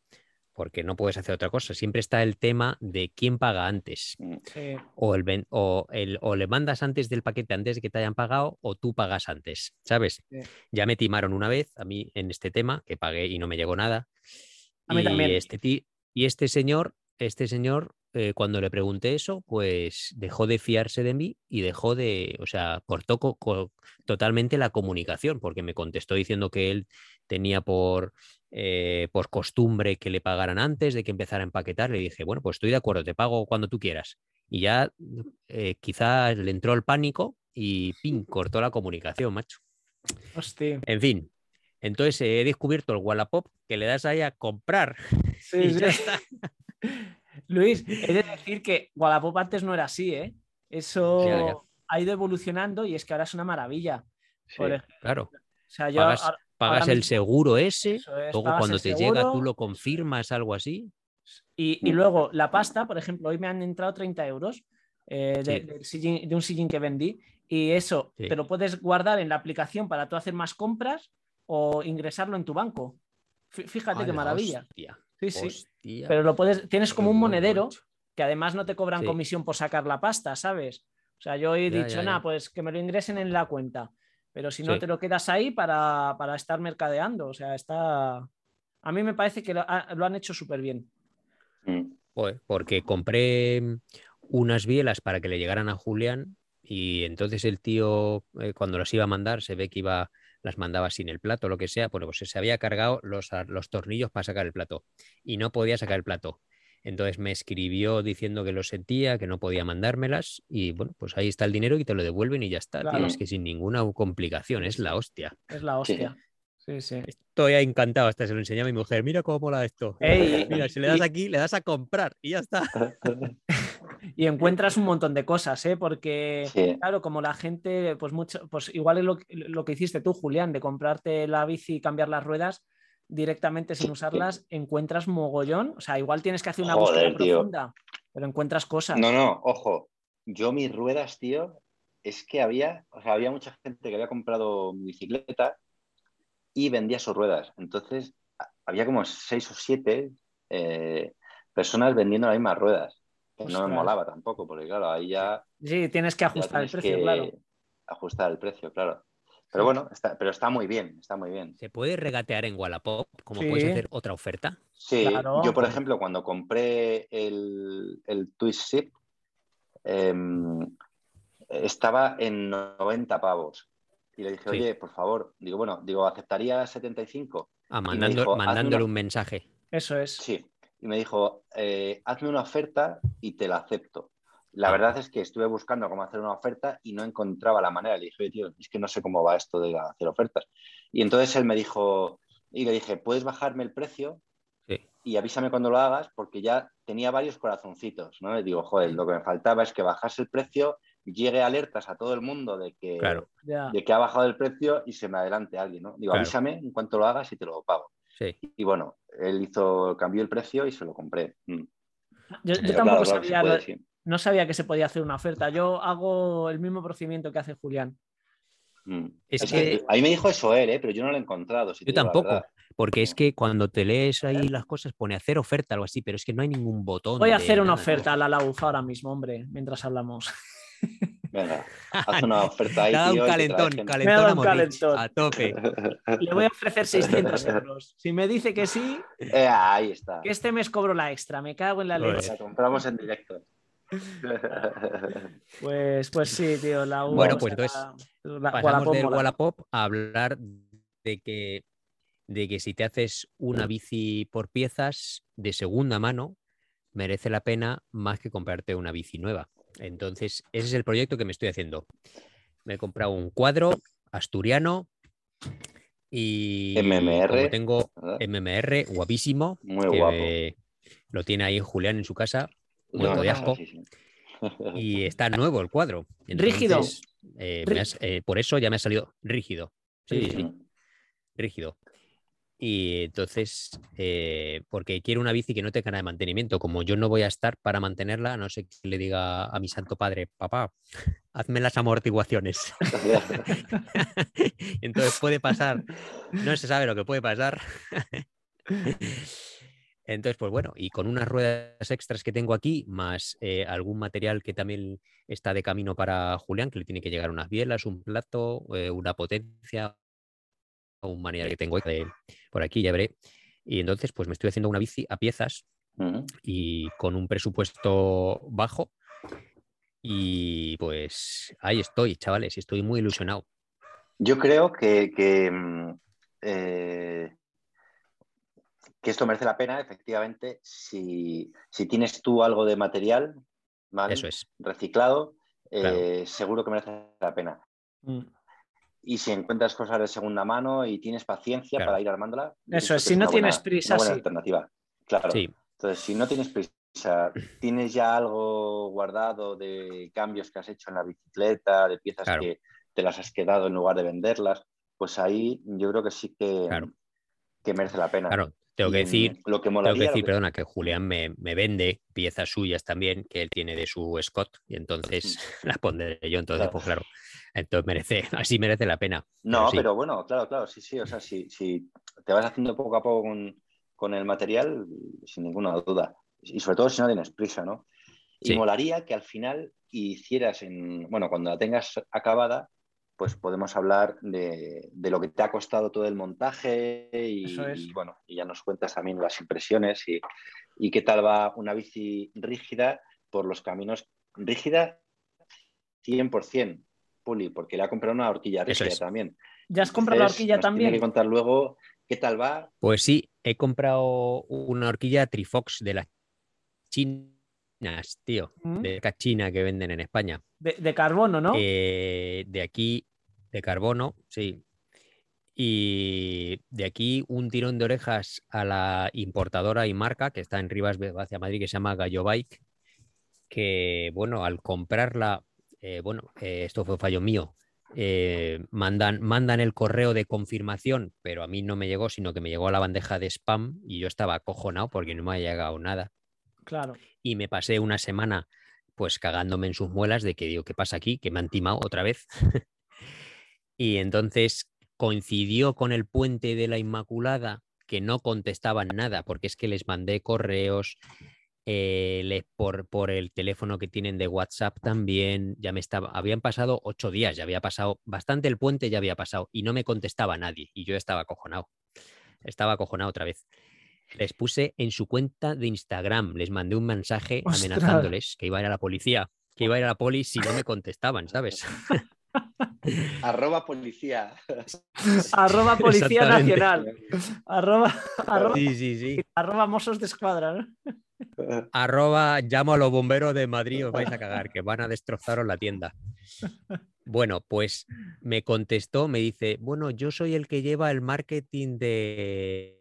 porque no puedes hacer otra cosa. Siempre está el tema de quién paga antes Mm. Sí, o, el, ven- o, el- o le mandas antes del paquete antes de que te hayan pagado o tú pagas antes, ¿sabes? Sí. Ya me timaron una vez a mí en este tema, que pagué y no me llegó nada. A mí y, también. Este y este señor, este señor, eh, cuando le pregunté eso, pues dejó de fiarse de mí y dejó de, o sea, cortó co- co- totalmente la comunicación, porque me contestó diciendo que él tenía por, eh, por costumbre que le pagaran antes de que empezara a empaquetar. Le dije, bueno, pues estoy de acuerdo, te pago cuando tú quieras. Y ya eh, quizás le entró el pánico y ¡pin! cortó la comunicación, macho. hostia. En fin, entonces eh, he descubierto el Wallapop que le das ahí a comprar. Sí, y sí. ya está. Luis, he de decir que Wallapop antes no era así, ¿eh? Eso Ya, ya. ha ido evolucionando y es que ahora es una maravilla. Sí. Por Claro, o sea, yo pagas, ahora- pagas el seguro ese, es, luego cuando te llega tú lo confirmas, algo así. Y, y Mm. luego la pasta, por ejemplo, hoy me han entrado 30 euros eh, de, Sí. del sillín- de un sillín que vendí y eso Sí. te lo puedes guardar en la aplicación para tú hacer más compras o ingresarlo en tu banco. Fí- Fíjate qué ¡Hala, maravilla. hostia, Sí, sí. hostia! Pero lo puedes, tienes Qué como un monedero que además no te cobran Sí. comisión por sacar la pasta, ¿sabes? O sea, yo he Ya, dicho, nada, pues que me lo ingresen en la cuenta. Pero si no, Sí. te lo quedas ahí para, para estar mercadeando. O sea, está. A mí me parece que lo, ha- lo han hecho súper bien. Mm. Porque compré unas bielas para que le llegaran a Julián y entonces el tío eh, cuando las iba a mandar se ve que iba las mandaba sin el plato, lo que sea, bueno, pues se había cargado los, los tornillos para sacar el plato y no podía sacar el plato. Entonces me escribió diciendo que lo sentía, que no podía mandármelas y bueno, pues ahí está el dinero y te lo devuelven y ya está, tío. Claro. Es que sin ninguna complicación, es la hostia. Es la hostia. Sí, sí. Estoy encantado, hasta se lo enseñé a mi mujer, mira cómo mola esto. Ey, Mira, si le das y- aquí, le das a comprar y ya está. Y encuentras un montón de cosas, ¿eh? Porque, Sí. claro, como la gente, pues mucho, pues igual es lo, lo que hiciste tú, Julián, de comprarte la bici y cambiar las ruedas directamente sin usarlas, encuentras mogollón. O sea, igual tienes que hacer una Joder, búsqueda tío. profunda, pero encuentras cosas. No, no, ojo. Yo mis ruedas, tío, es que había, o sea, había mucha gente que había comprado mi bicicleta y vendía sus ruedas. Entonces, había como seis o siete eh, personas vendiendo las mismas ruedas. Que no me molaba tampoco, porque claro, ahí ya, Sí, tienes que ya ajustar el precio, que claro. ajustar el precio, claro. Pero bueno, está, pero está muy bien, está muy bien. ¿Se puede regatear en Wallapop? ¿Cómo Sí. puedes hacer otra oferta? Sí, Claro. yo por ejemplo, cuando compré el, el Twist Ship, em, estaba en 90 pavos. Y le dije, Sí. oye, por favor, digo, bueno, digo, ¿aceptaría 75? Ah, mandando- dijo, mandándole una- un mensaje. Eso es. Sí. Y me dijo, eh, hazme una oferta y te la acepto. La verdad es que estuve buscando cómo hacer una oferta y no encontraba la manera. Le dije, oye, tío, es que no sé cómo va esto de hacer ofertas. Y entonces él me dijo, y le dije, ¿puedes bajarme el precio? Sí. y avísame cuando lo hagas porque ya tenía varios corazoncitos, ¿no? Y digo, joder, lo que me faltaba es que bajase el precio, llegue alertas a todo el mundo de que, Claro. Ya. de que ha bajado el precio y se me adelante alguien, ¿no? Digo, Claro. avísame en cuanto lo hagas y te lo pago. Sí. Y bueno, él hizo, cambió el precio y se lo compré. Mm. Yo, tampoco claro, claro, se sabía, no- sabía que se podía hacer una oferta. Yo hago el mismo procedimiento que hace Julián. Mm. Es O que- A mí me dijo eso él, ¿eh? pero yo no lo he encontrado. si Yo tampoco. Porque es que cuando te lees ahí las cosas pone hacer oferta, algo así, pero es que no hay ningún botón. Voy a hacer una oferta a la Lauf ahora mismo, hombre, mientras hablamos. Venga, haz una oferta ahí, Te ha dado tío, un calentón. Me calentón dado a un calentón. a tope. Le voy a ofrecer 600 euros. Si me dice que sí, Eh, ahí está. que este mes cobro la extra. Me cago en la Joder. leche. La compramos en directo. Pues, pues sí, tío. La U, Bueno, pues entonces la- Pasamos Wallapop del. Wallapop a hablar de que, de que si te haces una bici por piezas de segunda mano, merece la pena más que comprarte una bici nueva. Entonces, ese es el proyecto que me estoy haciendo. Me he comprado un cuadro asturiano y MMR, como tengo ¿verdad? MMR, guapísimo, Muy que guapo. lo tiene ahí Julián en su casa muerto de asco. sí, sí. y está nuevo el cuadro. Rígido. Entonces, eh, me has- eh, por eso ya me ha salido rígido. Sí, sí, Mm. rígido. Y entonces, eh, porque quiero una bici que no tenga nada de mantenimiento. Como yo no voy a estar para mantenerla, no sé que le diga a mi santo padre, papá, hazme las amortiguaciones. entonces puede pasar, no se sabe lo que puede pasar. Entonces, pues bueno, y con unas ruedas extras que tengo aquí, más eh, algún material que también está de camino para Julián, que le tiene que llegar unas bielas, un plato, eh, una potencia, un manillar que tengo de- por aquí, ya veré. Y entonces, pues me estoy haciendo una bici a piezas y con un presupuesto bajo. Y pues ahí estoy, chavales, estoy muy ilusionado. Yo creo que, que, mm, eh, que esto merece la pena, efectivamente, si, si tienes tú algo de material ¿vale? Eso es. reciclado, Claro. eh, seguro que merece la pena. Mm. Y si encuentras cosas de segunda mano y tienes paciencia Claro. para ir armándola, Eso es, si no una tienes buena- prisa, una buena sí. alternativa. Claro. Sí, Entonces, si no tienes prisa, tienes ya algo guardado de cambios que has hecho en la bicicleta, de piezas Claro. que te las has quedado en lugar de venderlas, pues ahí yo creo que sí que, Claro. que merece la pena. claro. Tengo que decir mm, lo que Tengo lo perdona, que Julián me, me vende piezas suyas también, que él tiene de su Scott, y entonces las pondré yo. Entonces, Claro. pues claro, entonces merece, así merece la pena. No, sí. pero bueno, claro, claro, sí, sí. O sea, si, si te vas haciendo poco a poco con, con el material, sin ninguna duda. Y sobre todo si no tienes prisa, ¿no? Y Sí. molaría que al final hicieras en, bueno, cuando la tengas acabada, pues podemos hablar de, de lo que te ha costado todo el montaje y, Eso es. y, bueno, y ya nos cuentas también las impresiones y, y qué tal va una bici rígida por los caminos. Rígida 100%, Puli, porque le ha comprado una horquilla rígida es. también. ¿Ya has comprado la horquilla nos Tiene que también? contar luego qué tal va. Pues sí, he comprado una horquilla Trifox de las tío, Mm. de la China que venden en España. De, de carbono, ¿no? Eh, de aquí, de carbono, sí. Y de aquí un tirón de orejas a la importadora y marca que está en Rivas hacia Madrid, que se llama Gallo Bike, que bueno, al comprarla, eh, bueno, eh, esto fue fallo mío, eh, mandan, mandan el correo de confirmación, pero a mí no me llegó, sino que me llegó a la bandeja de spam y yo estaba acojonado porque no me ha llegado nada Y me pasé una semana pues cagándome en sus muelas de que digo, ¿qué pasa aquí? Que me han timado otra vez. y entonces coincidió con el puente de la Inmaculada que no contestaban nada, porque es que les mandé correos, eh, les, por, por el teléfono que tienen de WhatsApp también, ya me estaba, habían pasado ocho días, ya había pasado bastante el puente, ya había pasado, y no me contestaba nadie, y yo estaba acojonado, estaba acojonado otra vez. Les puse en su cuenta de Instagram, les mandé un mensaje Ostras. amenazándoles que iba a ir a la policía, que iba a ir a la poli si no me contestaban, ¿sabes? Arroba policía. Arroba Policía. Nacional. Arroba, arroba, Sí, sí, sí. arroba Mossos de Escuadra. ¿no? Arroba llamo a los bomberos de Madrid, os vais a cagar, que van a destrozaros la tienda. Bueno, pues me contestó, me dice, bueno, yo soy el que lleva el marketing de,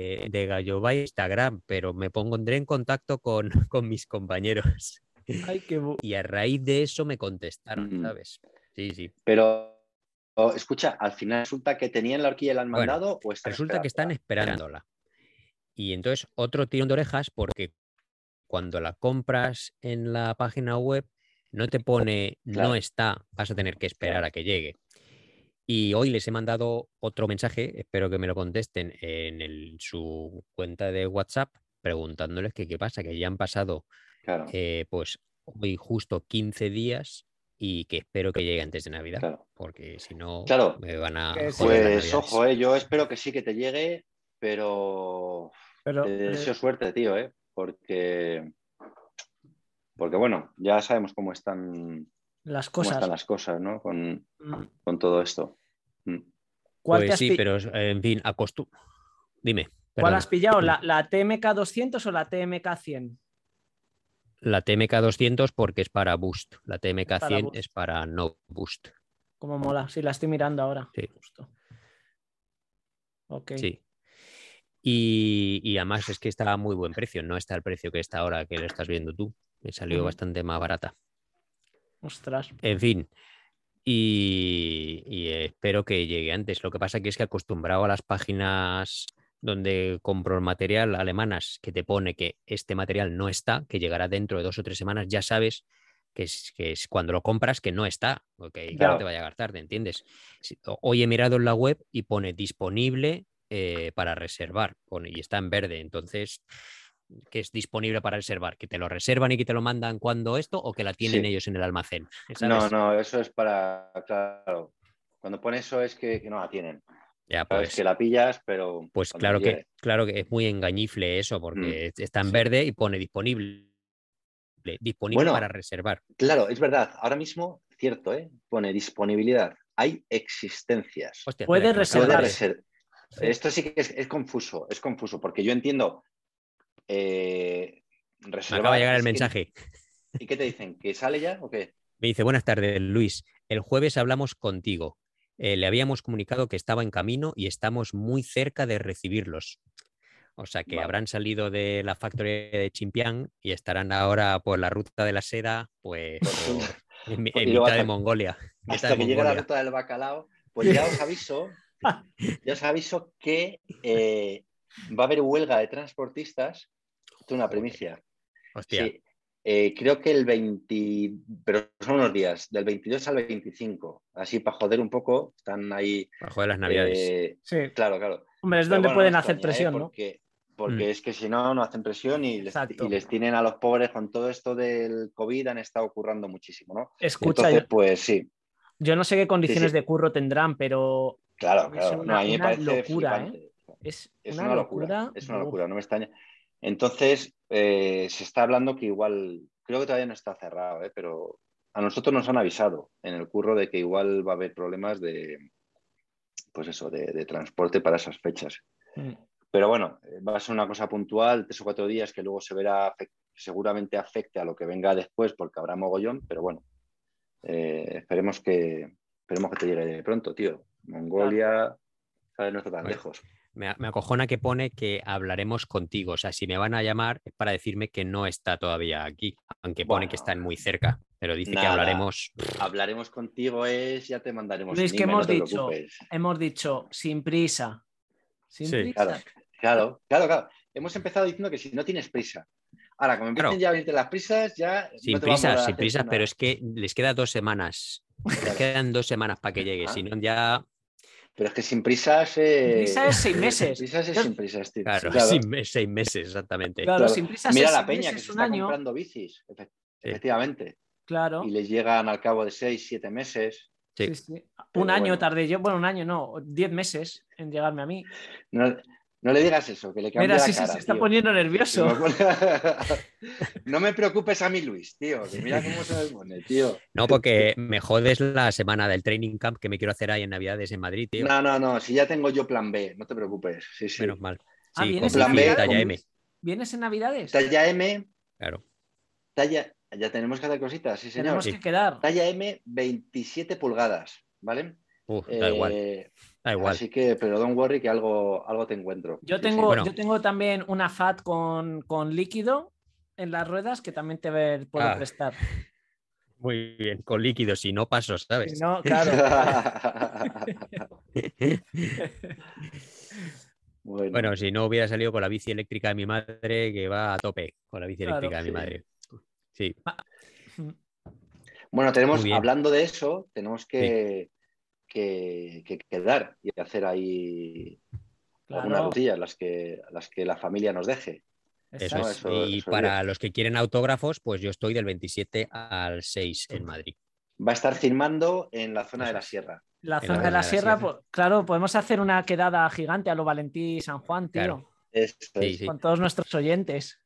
eh, de Galloba Instagram, pero me pondré en contacto con, con mis compañeros. Ay, qué bu- Y a raíz de eso me contestaron. ¿sabes? Sí, sí. Pero, oh, escucha, al final resulta que tenían la horquilla y la han Bueno, mandado o están Resulta que están esperándola. Y entonces otro tirón de orejas porque cuando la compras en la página web no te pone Claro. no está, vas a tener que esperar a que llegue. Y hoy les he mandado otro mensaje, espero que me lo contesten en el- su cuenta de WhatsApp preguntándoles que qué pasa, que ya han pasado Claro, eh, pues hoy justo 15 días y que espero que llegue antes de Navidad, claro. porque si no Claro. me van a joder Pues ojo, eh, yo espero que sí que te llegue, pero Pero, te eh, deseo suerte, tío, ¿eh? Porque, porque bueno, ya sabemos cómo están, las cómo cosas. están las cosas, ¿no? Con, Mm. con todo esto. Mm. ¿Cuál, te Pues has sí, pero en fin, acostum... Dime. ¿Cuál has pillado? Mm. ¿La, la TMK 200 o la TMK 100? La TMK 200 porque es para boost. La TMK para 100 boost. es para no boost. Como mola. Sí, la estoy mirando ahora. Sí. Justo. Ok. Sí. Y, y además es que está a muy buen precio. No está el precio que está ahora que lo estás viendo tú. Me salió bastante más barata. Ostras. En fin. Y, y espero que llegue antes. Lo que pasa que es que acostumbrado a las páginas donde compro el material alemanas que te pone que este material no está, que llegará dentro de dos o tres semanas, ya sabes que es, que es cuando lo compras que no está, o que, que no Claro. te va a llegar tarde, ¿entiendes? Hoy he mirado en la web y pone disponible eh, para reservar, pone, y está en verde, entonces, que es disponible para reservar? ¿Que te lo reservan y que te lo mandan cuando esto o que la tienen Sí. ellos en el almacén? No, ¿sabes? no, eso es para, claro. Cuando pone eso es que, que no la tienen. Ya, pues, que la pillas, pero. Pues claro que, claro que es muy engañifle eso, porque está en Sí. verde y pone disponible. Disponible Bueno. para reservar. Claro, es verdad. Ahora mismo, cierto, ¿eh? Pone disponibilidad. Hay existencias. Hostia, Puede espera, que me acaba Puede de- reservar. reser- Sí. Esto sí que es, es confuso, es confuso, porque yo entiendo. Eh, Me acaba de llegar el que- mensaje. ¿Y qué te dicen? ¿Que sale ya o qué? Me dice, buenas tardes, Luis. El jueves hablamos contigo. Eh, le habíamos comunicado que estaba en camino y estamos muy cerca de recibirlos. O sea que Vale. habrán salido de la factoría de Chimpián y estarán ahora por la ruta de la seda, pues por- en, mi- Pues, en luego mitad de Mongolia. Hasta de que llegue la ruta del bacalao, pues ya os aviso, ya os aviso que eh, va a haber huelga de transportistas. Esto es una Joder, primicia. Hostia, Sí. Eh, creo que el 20, pero son unos días, del 22 al 25. Así para joder un poco, están ahí. bajo de las navidades. eh, Sí. claro, claro. Hombre, es Pero donde bueno, pueden no hacer extraña, ¿eh? presión, ¿no? Porque, porque Mm. es que si no, no hacen presión y les, Exacto. y les tienen a los pobres con todo esto del COVID, han estado currando muchísimo, ¿no? Escucha, Entonces, yo, pues sí, yo no sé qué condiciones sí. de curro tendrán, pero claro, Es claro. una- no, a mí me una parece locura, ¿eh? es, Es una, una, locura. locura, es una locura, no me extraña. Entonces, eh, se está hablando que igual, creo que todavía no está cerrado, ¿eh? pero a nosotros nos han avisado en el curro de que igual va a haber problemas de, pues eso, de, de transporte para esas fechas. Mm. Pero bueno, eh, va a ser una cosa puntual, tres o cuatro días que luego se verá, seguramente afecte a lo que venga después porque habrá mogollón, pero bueno, eh, esperemos que esperemos que te llegue pronto, tío. Mongolia, ¿sabes? No está tan Bueno. lejos. Me, me acojona que pone que hablaremos contigo. O sea, si me van a llamar es para decirme que no está todavía aquí, aunque pone Bueno. que están muy cerca. Pero dice que hablaremos. Hablaremos contigo es, ya te mandaremos Luis, un ¿qué email, hemos no dicho? preocupes. Hemos dicho sin prisa. Sin Sí. prisa. Claro, claro, claro, claro. Hemos empezado diciendo que si no tienes prisa. Ahora, como empiecen Claro. ya a venirte las prisas, ya. Sin no prisas, sin prisas, nada. pero es que les queda dos semanas. Les quedan dos semanas para que llegue. Ah. Si no, ya. Pero es que sin prisas. Eh... Prisa es seis meses. Sin prisas es sin prisas, tío. Claro, Claro. sin seis meses, exactamente. Claro, Claro. sin prisas Mira es la peña que se un está año. comprando bicis, Sí. efectivamente. Claro. Y les llegan al cabo de seis, siete meses. Sí. Sí, sí. Pero Un año bueno. tardé yo, bueno, un año no, diez meses en llegarme a mí. No, no le digas eso, que le cambia Mira, la sí, sí, cara, se está tío. poniendo nervioso. No me preocupes a mí, Luis, tío. Que mira cómo se me pone, tío. No, porque me jodes la semana del training camp que me quiero hacer ahí en Navidades en Madrid, tío. No, no, no. Si ya tengo yo plan B, no te preocupes. Sí, sí. Menos mal. Ah, Sí, ¿vienes con en bici Navidades? talla M. ¿Vienes en Navidades? Talla M, Claro. talla. Ya tenemos que hacer cositas, sí, señor. Tenemos Sí. que quedar. Talla M, 27 pulgadas, ¿vale? Uf, da igual, Eh, da igual. Así que, pero don't worry que algo, algo te encuentro. Yo Sí, tengo, sí. Bueno. yo tengo también una FAT con, con líquido en las ruedas que también te puedo Ah, prestar. Muy bien, con líquidos, si no paso, Si ¿sabes? no, claro. bueno, Bueno, si no hubiera salido con la bici eléctrica de mi madre, que va a tope con la bici Claro, eléctrica de mi madre. Sí, bueno, tenemos, hablando de eso, tenemos que, que, que quedar y hacer ahí algunas cosillas, las que, las que la familia nos deje. eso es. eso- y eso para bien. los que quieren autógrafos, pues yo estoy del 27 al 6 en Madrid. Va a estar filmando en la zona de la sierra. La zona la de la zona de la sierra, sierra. pues, claro, podemos hacer una quedada gigante a lo Valentí San Juan, tío, Claro. Eso Sí, es, sí. con todos nuestros oyentes.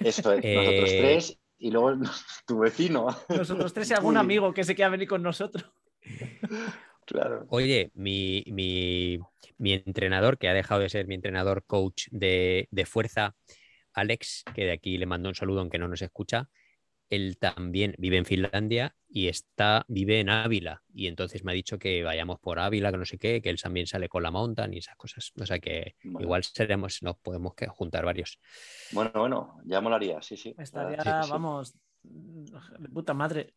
eso es. Eh, Nosotros tres y luego tu vecino. Nosotros tres y algún Uy. amigo que se quiera venir con nosotros. Claro. Oye, mi, mi- mi entrenador, que ha dejado de ser mi entrenador coach de, de fuerza, Alex, que de aquí le mando un saludo aunque no nos escucha, él también vive en Finlandia y está, vive en Ávila. Y entonces me ha dicho que vayamos por Ávila, que no sé qué, que él también sale con la mountain y esas cosas. O sea que Bueno. igual seremos, nos podemos que- juntar varios. Bueno, bueno, ya molaría, sí, sí. Estaría, sí, sí. vamos, de puta madre.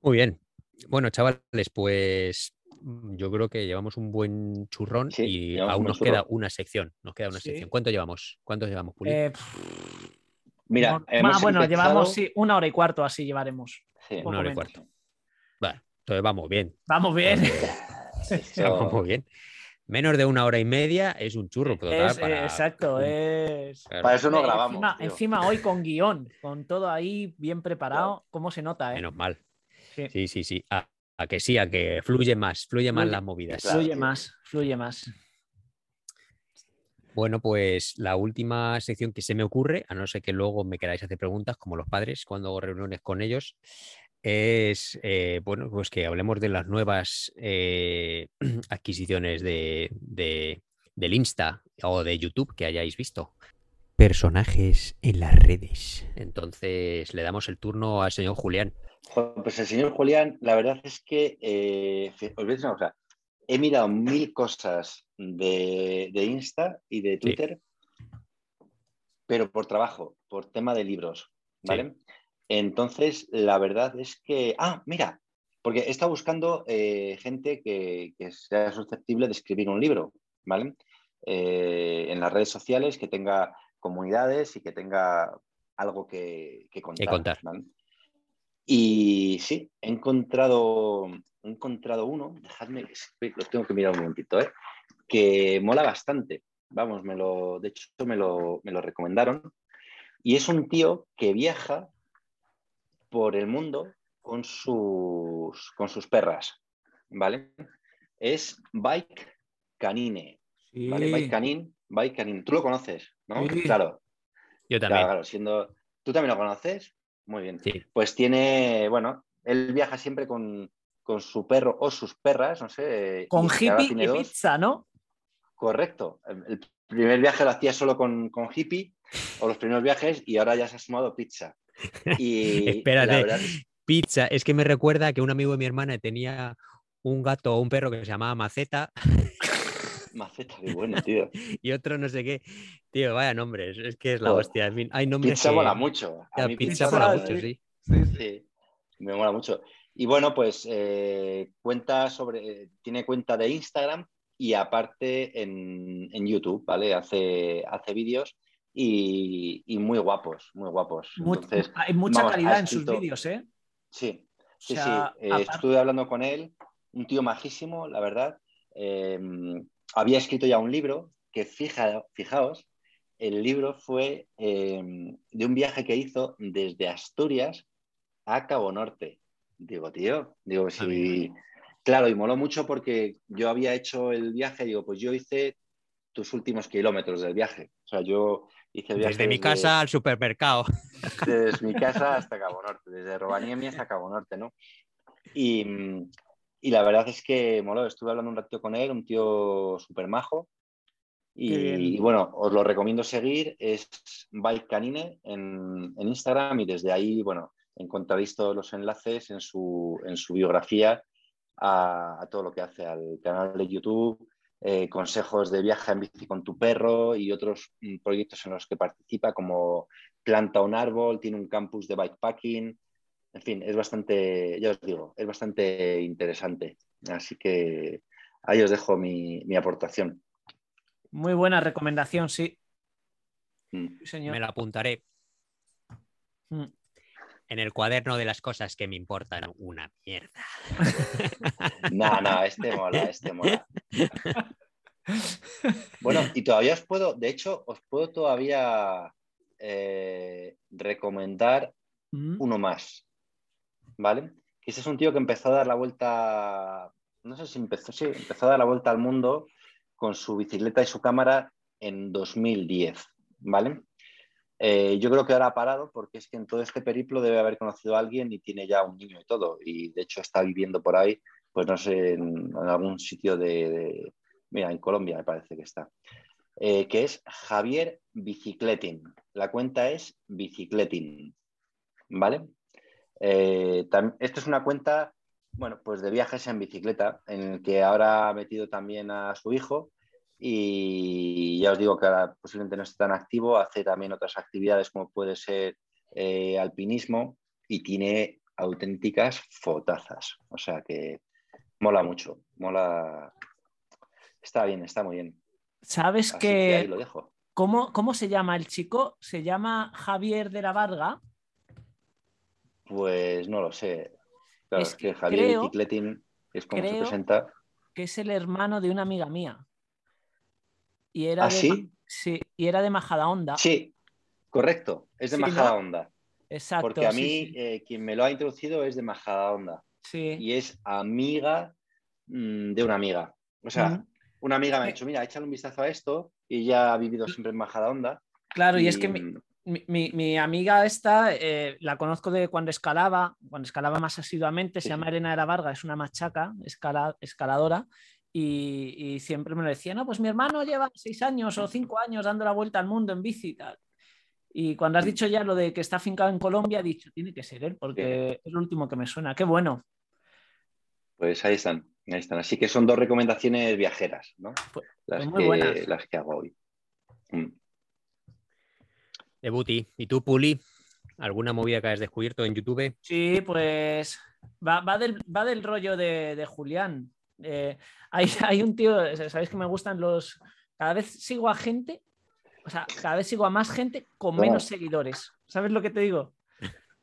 Muy bien. Bueno, chavales, pues mm, yo creo que llevamos un buen churrón Sí, y aún nos queda una sección. Nos queda una Sí. sección. ¿Cuánto llevamos? ¿Cuántos llevamos, Puli? Eh, Mira, no- hemos ah, bueno, empezado- llevamos sí, una hora y cuarto, así llevaremos. Una hora y cuarto. Vale, entonces vamos bien. Vamos bien. Vamos muy bien. Menos de una hora y media es un churro total Es, para- exacto, es. Claro, Para eso no grabamos. Encima hoy con guion, con todo ahí bien preparado, ¿cómo se nota? Eh? Menos mal. Sí. Sí, sí, sí. A, a que sí, a que fluye más, fluye más Fluye- las movidas. Claro, Fluye más, fluye más. Bueno, pues la última sección que se me ocurre, a no ser que luego me queráis hacer preguntas, como los padres, cuando hago reuniones con ellos, es eh, bueno, pues que hablemos de las nuevas eh, adquisiciones de, de- del Insta o de YouTube que hayáis visto. Personajes en las redes. Entonces le damos el turno al señor Julián. Pues el señor Julián, la verdad es que, eh, os voy a decir una cosa, he mirado mil cosas de, de Insta y de Twitter, pero por trabajo, por tema de libros, ¿vale? Entonces, la verdad es que, ah, mira, porque he estado buscando eh, gente que, que sea susceptible de escribir un libro, ¿vale? Eh, en las redes sociales, que tenga comunidades y que tenga algo que, que contar. contar. ¿vale? Y sí, he encontrado, he encontrado uno, dejadme, que los tengo que mirar un momentito, ¿eh? que mola bastante. Vamos, me lo, de hecho me lo, me lo recomendaron. Y es un tío que viaja por el mundo con sus, con sus perras, ¿vale? Es Bike Canine, ¿vale? Bike Canine, Bike Canine. Tú lo conoces, ¿no? Sí. Claro, Yo claro, también. claro, siendo... ¿Tú también lo conoces? Muy bien Sí. pues tiene, bueno, él viaja siempre con, con su perro o sus perras, no sé. Con y hippie y dos. pizza, ¿no? Correcto. El, el primer viaje lo hacía solo con, con hippie, o los primeros viajes, y ahora ya se ha sumado pizza. Y Espérate. la verdad es- Pizza, es que me recuerda que un amigo de mi hermana tenía un gato o un perro que se llamaba Maceta maceta, qué bueno, tío. y otro no sé qué. Tío, vaya nombres, es que es la Joder. hostia. en fin, hay nombres Pizza que- mola mucho. A Ya, mí pizza pizza mola mucho, sí. sí. Sí, me mola mucho. Y bueno, pues eh, cuenta sobre, eh, tiene cuenta de Instagram y aparte en, en YouTube, ¿vale? Hace, hace vídeos y, y muy guapos, muy guapos. Entonces, hay mucha vamos, calidad en sus vídeos, ¿eh? sí, sí, O sea, sí. Eh, aparte- estuve hablando con él, un tío majísimo, la verdad. eh, había escrito ya un libro que, fija, fijaos, el libro fue eh, de un viaje que hizo desde Asturias a Cabo Norte. Digo, tío, digo, si... Claro, y moló mucho porque yo había hecho el viaje, digo, pues yo hice tus últimos kilómetros del viaje. O sea, yo hice el viaje. Desde mi casa al supermercado. Desde mi casa hasta Cabo Norte, desde Rovaniemi hasta Cabo Norte, ¿no? Y, y la verdad es que moló, estuve hablando un ratito con él, un tío súper majo. Y, bueno, os lo recomiendo seguir, es Bike Canine en, en, Instagram y desde ahí, bueno, encontraréis todos los enlaces en su, en su biografía a, a, todo lo que hace al canal de YouTube, eh, consejos de viaje en bici con tu perro y otros mm, proyectos en los que participa, como planta un árbol, tiene un campus de bikepacking. En fin, es bastante, ya os digo, es bastante interesante. Así que ahí os dejo mi, mi aportación. Muy buena recomendación, sí. Mm. señor. Me la apuntaré. Mm. En el cuaderno de las cosas que me importan, una mierda. no, no, este mola, este mola. Bueno, y todavía os puedo, de hecho, os puedo todavía eh, recomendar mm. uno más. ¿Vale? Que ese es un tío que empezó a dar la vuelta, no sé si empezó, sí, empezó a dar la vuelta al mundo con su bicicleta y su cámara en 2010, ¿vale? Eh, yo creo que ahora ha parado porque es que en todo este periplo debe haber conocido a alguien y tiene ya un niño y todo. Y de hecho está viviendo por ahí, pues no sé, en, algún sitio de, Mira, en Colombia me parece que está. Eh, que es Javier Bicicletin. La cuenta es Bicicletin. ¿Vale? Eh, esto es una cuenta bueno, pues de viajes en bicicleta, en el que ahora ha metido también a su hijo y ya os digo que ahora posiblemente no esté tan activo, hace también otras actividades como puede ser eh, alpinismo y tiene auténticas fotazas, o sea que mola mucho, mola, está bien, está muy bien. ¿Sabes que, lo dejo. ¿cómo, ¿Cómo se llama el chico? ¿Se llama Javier de la Varga? Pues no lo sé. Claro, es, que, Javier creo, es como se presenta. Que es el hermano de una amiga mía. Y era ¿Ah, de, sí? sí? Y era de Majadahonda. Sí, correcto, es de sí, Majadahonda. ¿no? Exacto. Porque a mí eh, quien me lo ha introducido es de Majadahonda. Sí. Y es amiga mmm, de una amiga. O sea, mm. una amiga me ha dicho, mira, échale un vistazo a esto y ya ha vivido siempre en Majadahonda. Claro, y, y es que mi, mi, mi, amiga esta eh, la conozco de cuando escalaba, cuando escalaba más asiduamente, se llama Elena de la Varga, es una machaca, escala, escaladora, y, y, siempre me lo decía, no, pues mi hermano lleva seis años o cinco años dando la vuelta al mundo en bici y tal. Y cuando has dicho ya lo de que está afincado en Colombia, he dicho, tiene que ser él, porque es lo último que me suena. Qué bueno. Pues ahí están, ahí están. Así que son dos recomendaciones viajeras, ¿no? Pues, las, pues muy que, buenas. las que hago hoy. Mm. De Buti. ¿Y tú, Puli? ¿Alguna movida que has descubierto en YouTube? Sí, pues va, va, del, va del, rollo de, de Julián. Eh, hay, hay, un tío, sabéis que me gustan los... Cada vez sigo a gente, o sea, cada vez sigo a más gente con menos seguidores. ¿Sabes lo que te digo?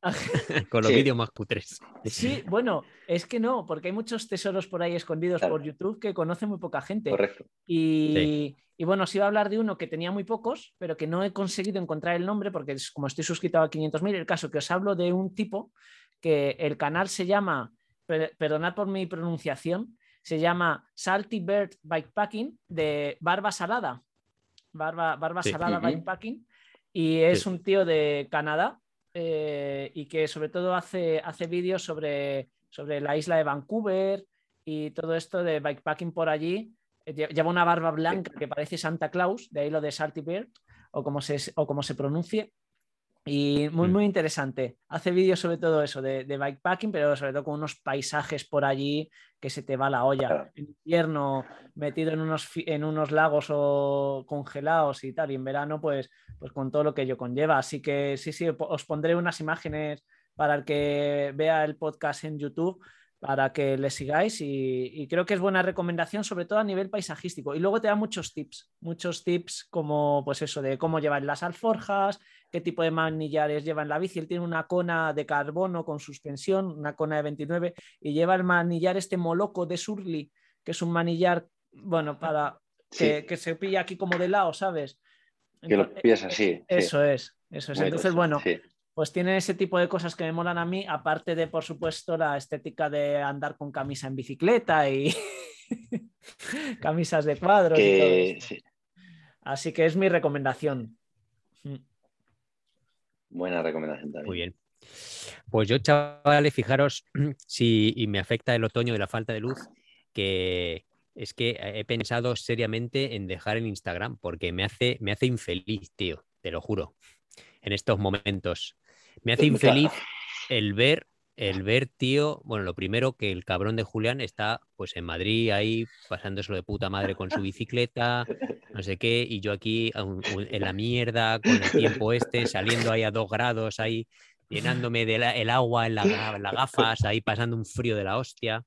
con los sí. vídeos más cutres. Sí, bueno, es que no, porque hay muchos tesoros por ahí escondidos claro. por YouTube que conoce muy poca gente. Correcto. Y, sí. y, bueno, os iba a hablar de uno que tenía muy pocos, pero que no he conseguido encontrar el nombre porque es, como estoy suscrito a 500.000, el caso que os hablo de un tipo que el canal se llama, per, perdonad por mi pronunciación, se llama Salty Bird Bikepacking de Barba Salada. Barba, barba sí. Salada uh -huh. Bikepacking. Y es un tío de Canadá eh, y que sobre todo hace, hace vídeos sobre, sobre la isla de Vancouver y todo esto de bikepacking por allí. Eh, lleva una barba blanca que parece Santa Claus, de ahí lo de Salty Beard, o como se, o como se pronuncie. Y muy, muy interesante. Hace vídeos sobre todo eso, de, de, bikepacking, pero sobre todo con unos paisajes por allí que se te va la olla. En invierno, metido en unos, en unos lagos o congelados y tal. Y en verano, pues, pues con todo lo que ello conlleva. Así que sí, sí, os pondré unas imágenes para el que vea el podcast en YouTube para que le sigáis y, y, creo que es buena recomendación, sobre todo a nivel paisajístico. Y luego te da muchos tips, muchos tips como pues eso de cómo llevar las alforjas, qué tipo de manillares lleva en la bici. Él tiene una cona de carbono con suspensión, una cona de 29, y lleva el manillar este moloco de Surly, que es un manillar bueno, para Sí. que, se pilla aquí como de lado, ¿sabes? Que lo pillas así. sí. Eso es, eso es. Muy Entonces, bueno, sí. pues tiene ese tipo de cosas que me molan a mí, aparte de, por supuesto, la estética de andar con camisa en bicicleta y camisas de cuadros. y todo Que, sí, Así que es mi recomendación. Buena recomendación también. Muy bien. Pues yo, chavales, fijaros si y me afecta el otoño de la falta de luz, que es que he pensado seriamente en dejar el Instagram porque me hace, me hace infeliz, tío, te lo juro, en estos momentos. Me hace infeliz el ver, el ver, tío, bueno, lo primero que el cabrón de Julián está pues en Madrid ahí pasándoselo de puta madre con su bicicleta, no sé qué, y yo aquí en la mierda con el tiempo este, saliendo ahí a dos grados ahí, llenándome del el agua en, la en las gafas, ahí pasando un frío de la hostia.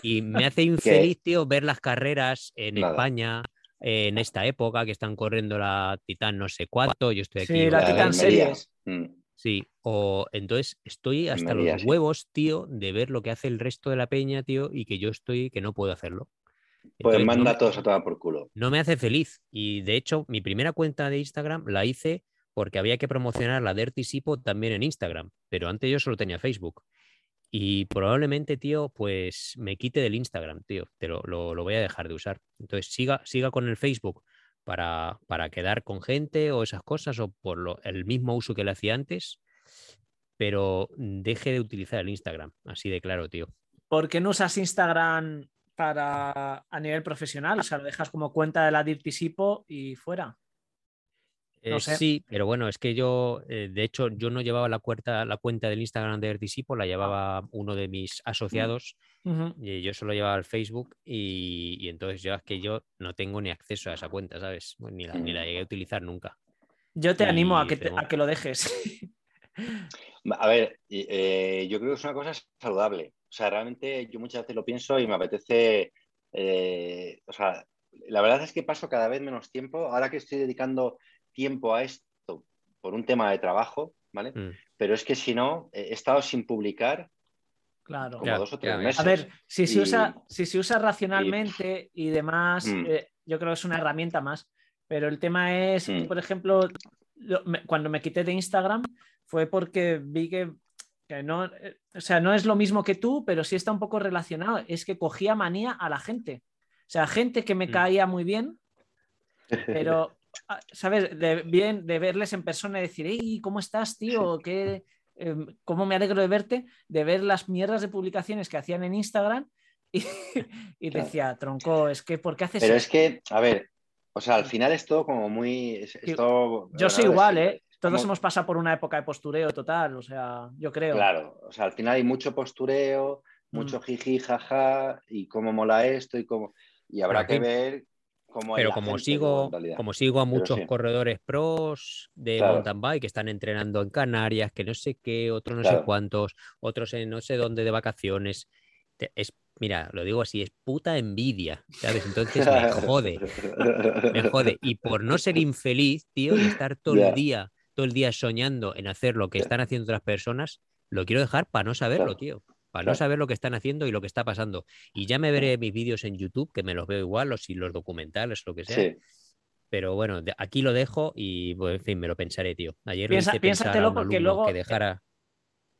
Y me hace infeliz, tío, ver las carreras en Nada. España eh, en esta época que están corriendo la Titán no sé cuánto, yo estoy aquí. Sí, la La de Titan Almería. Series. Mm. Sí, o entonces estoy hasta los sí. huevos, tío, de ver lo que hace el resto de la peña, tío, y que yo estoy, que no puedo hacerlo. Pues manda no- a todos a tomar por culo. no me hace feliz. Y de hecho, mi primera cuenta de Instagram la hice porque había que promocionar la Dirty Sipo también en Instagram, pero antes yo solo tenía Facebook. Y probablemente, tío, pues me quite del Instagram, tío. Te lo, lo- lo voy a dejar de usar. Entonces, siga, siga con el Facebook para, para quedar con gente o esas cosas, o por lo- el mismo uso que le hacía antes, pero deje de utilizar el Instagram, así de claro, tío. ¿Por qué no usas Instagram para a nivel profesional? O sea, lo dejas como cuenta de la Dirty Sipo y fuera. No Eh, sé. Sí, pero bueno, es que yo, eh, de hecho, yo no llevaba la cuenta, la cuenta del Instagram de Ertisipo, la llevaba uno de mis asociados, Ujú. y yo solo llevaba el Facebook, y, y entonces yo es que yo no tengo ni acceso a esa cuenta, ¿sabes? Ni la, ni la llegué a utilizar nunca. Yo te Y animo a que, te- a que lo dejes. A ver, eh, yo creo que es una cosa saludable. O sea, realmente yo muchas veces lo pienso y me apetece. eh, o sea, la verdad es que paso cada vez menos tiempo. Ahora que estoy dedicando tiempo a esto por un tema de trabajo, ¿vale? Mm. Pero es que si no, he estado sin publicar Claro. como Ya, dos o tres meses. A ver, si se Y- usa, si se usa racionalmente y demás, Mm. eh, yo creo que es una herramienta más. Pero el tema es, Mm. por ejemplo, lo- me- cuando me quité de Instagram fue porque vi que, que no, eh, o sea, no es lo mismo que tú, pero sí está un poco relacionado. Es que cogía manía a la gente. O sea, gente que me Mm. caía muy bien, pero, ¿sabes? De, bien, de verles en persona y decir, hey, ¿cómo estás, tío? ¿Qué, em, ¿Cómo me alegro de verte? De ver las mierdas de publicaciones que hacían en Instagram y, y Claro. decía, tronco, es que, ¿por qué haces Pero eso? es que, a ver, o sea, al final es todo como muy. es- es Yo- todo- Yo soy igual, es ¿eh? Todos como- hemos pasado por una época de postureo total, o sea, yo creo. Claro, o sea, al final hay mucho postureo, Mm. mucho jiji, jaja, y cómo mola esto y cómo. Y habrá que ver Pero como sigo, como sigo a muchos sí. corredores pros de Claro. mountain bike que están entrenando en Canarias, que no sé qué, otros no sé cuántos, otros en no sé dónde de vacaciones. Es, mira, lo digo así, es puta envidia, ¿sabes? Entonces me jode, me jode. Y por no ser infeliz, tío, y estar todo el día, todo el día soñando en hacer lo que están haciendo otras personas, lo quiero dejar para no saberlo, Claro. tío. Para no saber lo que están haciendo y lo que está pasando. Y ya me veré mis vídeos en YouTube, que me los veo igual, o si los documentales, lo que sea. Sí, Pero bueno, aquí lo dejo y, pues, en fin, me lo pensaré, tío. Ayer Piensa- le hice pensar a piénsatelo un porque luego- que dejara...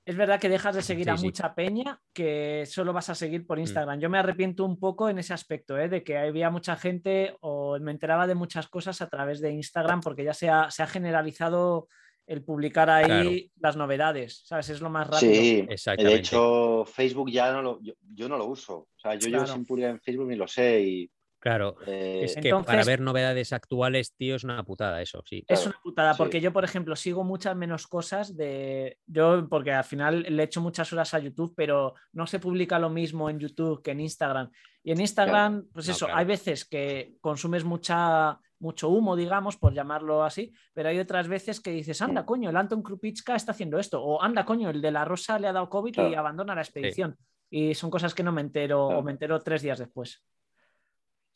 Es verdad que dejas de seguir Sí, a sí. mucha peña que solo vas a seguir Mm. por Instagram. Yo me arrepiento un poco en ese aspecto, ¿eh? de que había mucha gente o me enteraba de muchas cosas a través de Instagram porque ya se ha, se ha generalizado el publicar ahí Claro. las novedades, ¿sabes? Es lo más rápido. sí. Exactamente. De hecho, Facebook ya no lo. Yo, yo no lo uso. O sea, yo llevo Claro. sin publicar en Facebook ni lo sé. Y, Claro, eh, es que para ver novedades actuales, tío, es una putada eso, sí. Es una putada, sí. porque yo, por ejemplo, sigo muchas menos cosas de. Yo, porque al final le echo muchas horas a YouTube, pero no se publica lo mismo en YouTube que en Instagram. Y en Instagram, pues No, eso, claro. hay veces que consumes mucha, mucho humo, digamos, por llamarlo así, pero hay otras veces que dices, anda, coño, el Anton Krupicka está haciendo esto, o anda, coño, el de la Rosa le ha dado COVID y abandona la expedición. Y son cosas que no me entero, o me entero tres días después.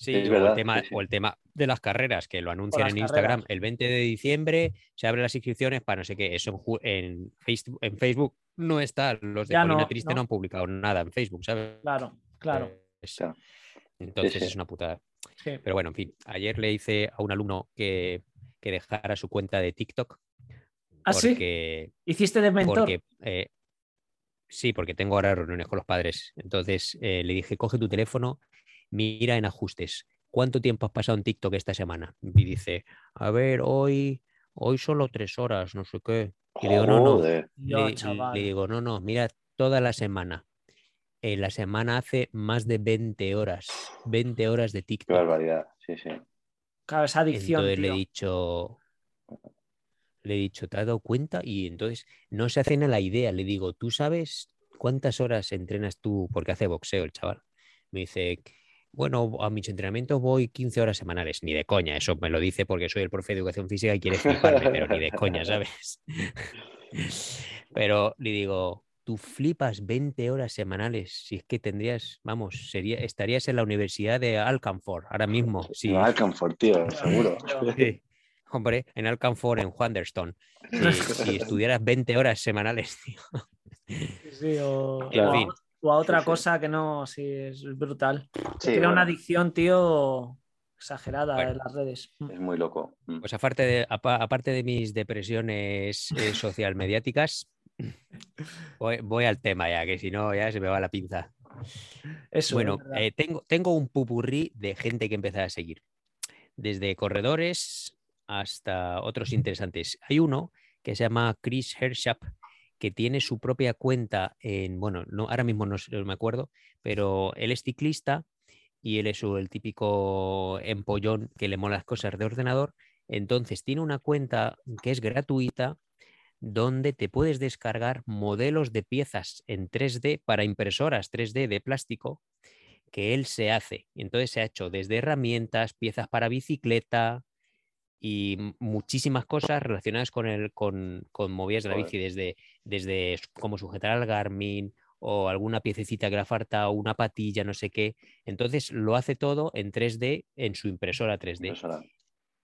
Sí, o, el tema, o el tema de las carreras, que lo anuncian en Instagram. carreras. El 20 de diciembre se abren las inscripciones para no sé qué. Eso en, Facebook, en Facebook no está. Los de Ya Colina no, Triste no. no. han publicado nada en Facebook, ¿sabes? Claro, claro. Es- Claro. Entonces sí. es una putada. Sí. Pero bueno, en fin, ayer le hice a un alumno que, que dejara su cuenta de TikTok. ¿Ah, sí? porque, Hiciste de mentor. porque eh, sí, porque tengo ahora reuniones con los padres. Entonces eh, le dije, coge tu teléfono, mira en ajustes. ¿Cuánto tiempo has pasado en TikTok esta semana? Y dice, a ver, hoy, hoy solo tres horas, no sé qué. Y le digo, no, no. Le digo, no, no, mira toda la semana. En la semana hace más de 20 horas, 20 horas de Qué TikTok. barbaridad. Sí, sí. Claro, esa adicción. Entonces le he dicho, le he dicho, ¿te has dado cuenta? Y entonces no se hacen a la idea. Le digo, ¿tú sabes cuántas horas entrenas tú? Porque hace boxeo el chaval. Me dice, bueno, a mis entrenamientos voy 15 horas semanales. Ni de coña, eso me lo dice porque soy el profe de educación física y quiere fliparme, pero ni de coña, ¿sabes? Pero le digo, tú flipas 20 horas semanales. Si es que tendrías, vamos, sería, estarías en la Universidad de Alcanfor ahora mismo. Sí. No, Alcanfor, tío, seguro. Sí. Hombre, en Alcanfor, en Wanderstone. Si, si estudiaras 20 horas semanales, tío. Sí, o, En o a- fin. o a otra Sí, sí. cosa que no, sí, es brutal. Sí, Crea una bueno, adicción, tío, exagerada Bueno. en las redes. es muy loco. Mm. Pues aparte de, apa- aparte de mis depresiones eh, social mediáticas, voy, voy al tema ya, que si no ya se me va la pinza. Eso, Bueno, eh, tengo, tengo un pupurrí de gente que empezar a seguir. Desde corredores hasta otros interesantes. Hay uno que se llama Chris Hershap, que tiene su propia cuenta en, bueno, no, ahora mismo no me acuerdo, pero él es ciclista y él es el típico empollón que le mola las cosas de ordenador. Entonces tiene una cuenta que es gratuita donde te puedes descargar modelos de piezas en 3D para impresoras 3D de plástico que él se hace. Y entonces se ha hecho desde herramientas, piezas para bicicleta y muchísimas cosas relacionadas con, el, con, con movidas de la bici, desde, desde cómo sujetar al Garmin o alguna piececita que le falta, o una patilla, no sé qué. Entonces lo hace todo en 3D en su impresora 3D Impresionante.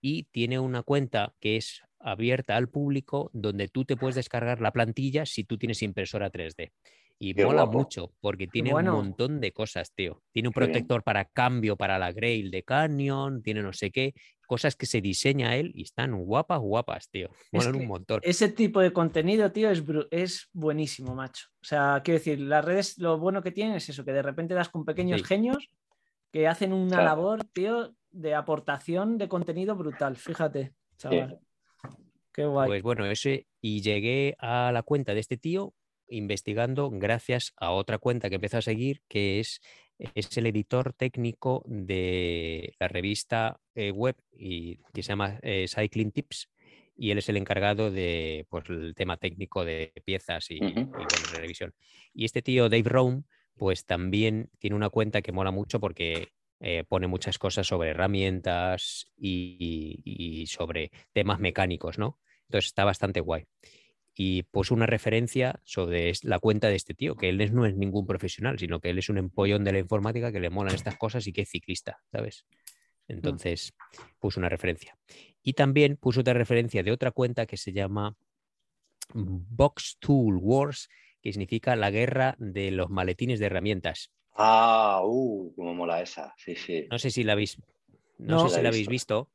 y tiene una cuenta que es abierta al público donde tú te puedes descargar la plantilla si tú tienes impresora 3D. Y Qué mola guapo. mucho porque tiene bueno. un montón de cosas, tío. Tiene un Qué bien. protector para cambio para la Grail de Canyon, tiene no sé qué, cosas que se diseña él y están guapas, guapas, tío. Es Molan que un montón. Ese tipo de contenido, tío, es, es buenísimo, macho. O sea, quiero decir, las redes lo bueno que tienen es eso, que de repente das con pequeños Sí. genios que hacen una Claro. labor, tío, de aportación de contenido brutal. Fíjate, chaval. Qué guay. Pues bueno, ese, y llegué a la cuenta de este tío investigando gracias a otra cuenta que empezó a seguir, que es, es el editor técnico de la revista eh, web y, que se llama eh, Cycling Tips, y él es el encargado de pues, el tema técnico de piezas y, Ujú. y, bueno, de revisión. Y este tío, Dave Rome, pues también tiene una cuenta que mola mucho porque eh, pone muchas cosas sobre herramientas y, y sobre temas mecánicos, ¿no? Entonces está bastante guay. Y puso una referencia sobre la cuenta de este tío, que él no es ningún profesional, sino que él es un empollón de la informática que le molan estas cosas y que es ciclista, ¿sabes? Entonces puso una referencia. Y también puso otra referencia de otra cuenta que se llama Box Tool Wars, que significa la guerra de los maletines de herramientas. Ah, uh, cómo mola esa. Sí, sí. No sé si la habéis, no No. sé La si la habéis visto.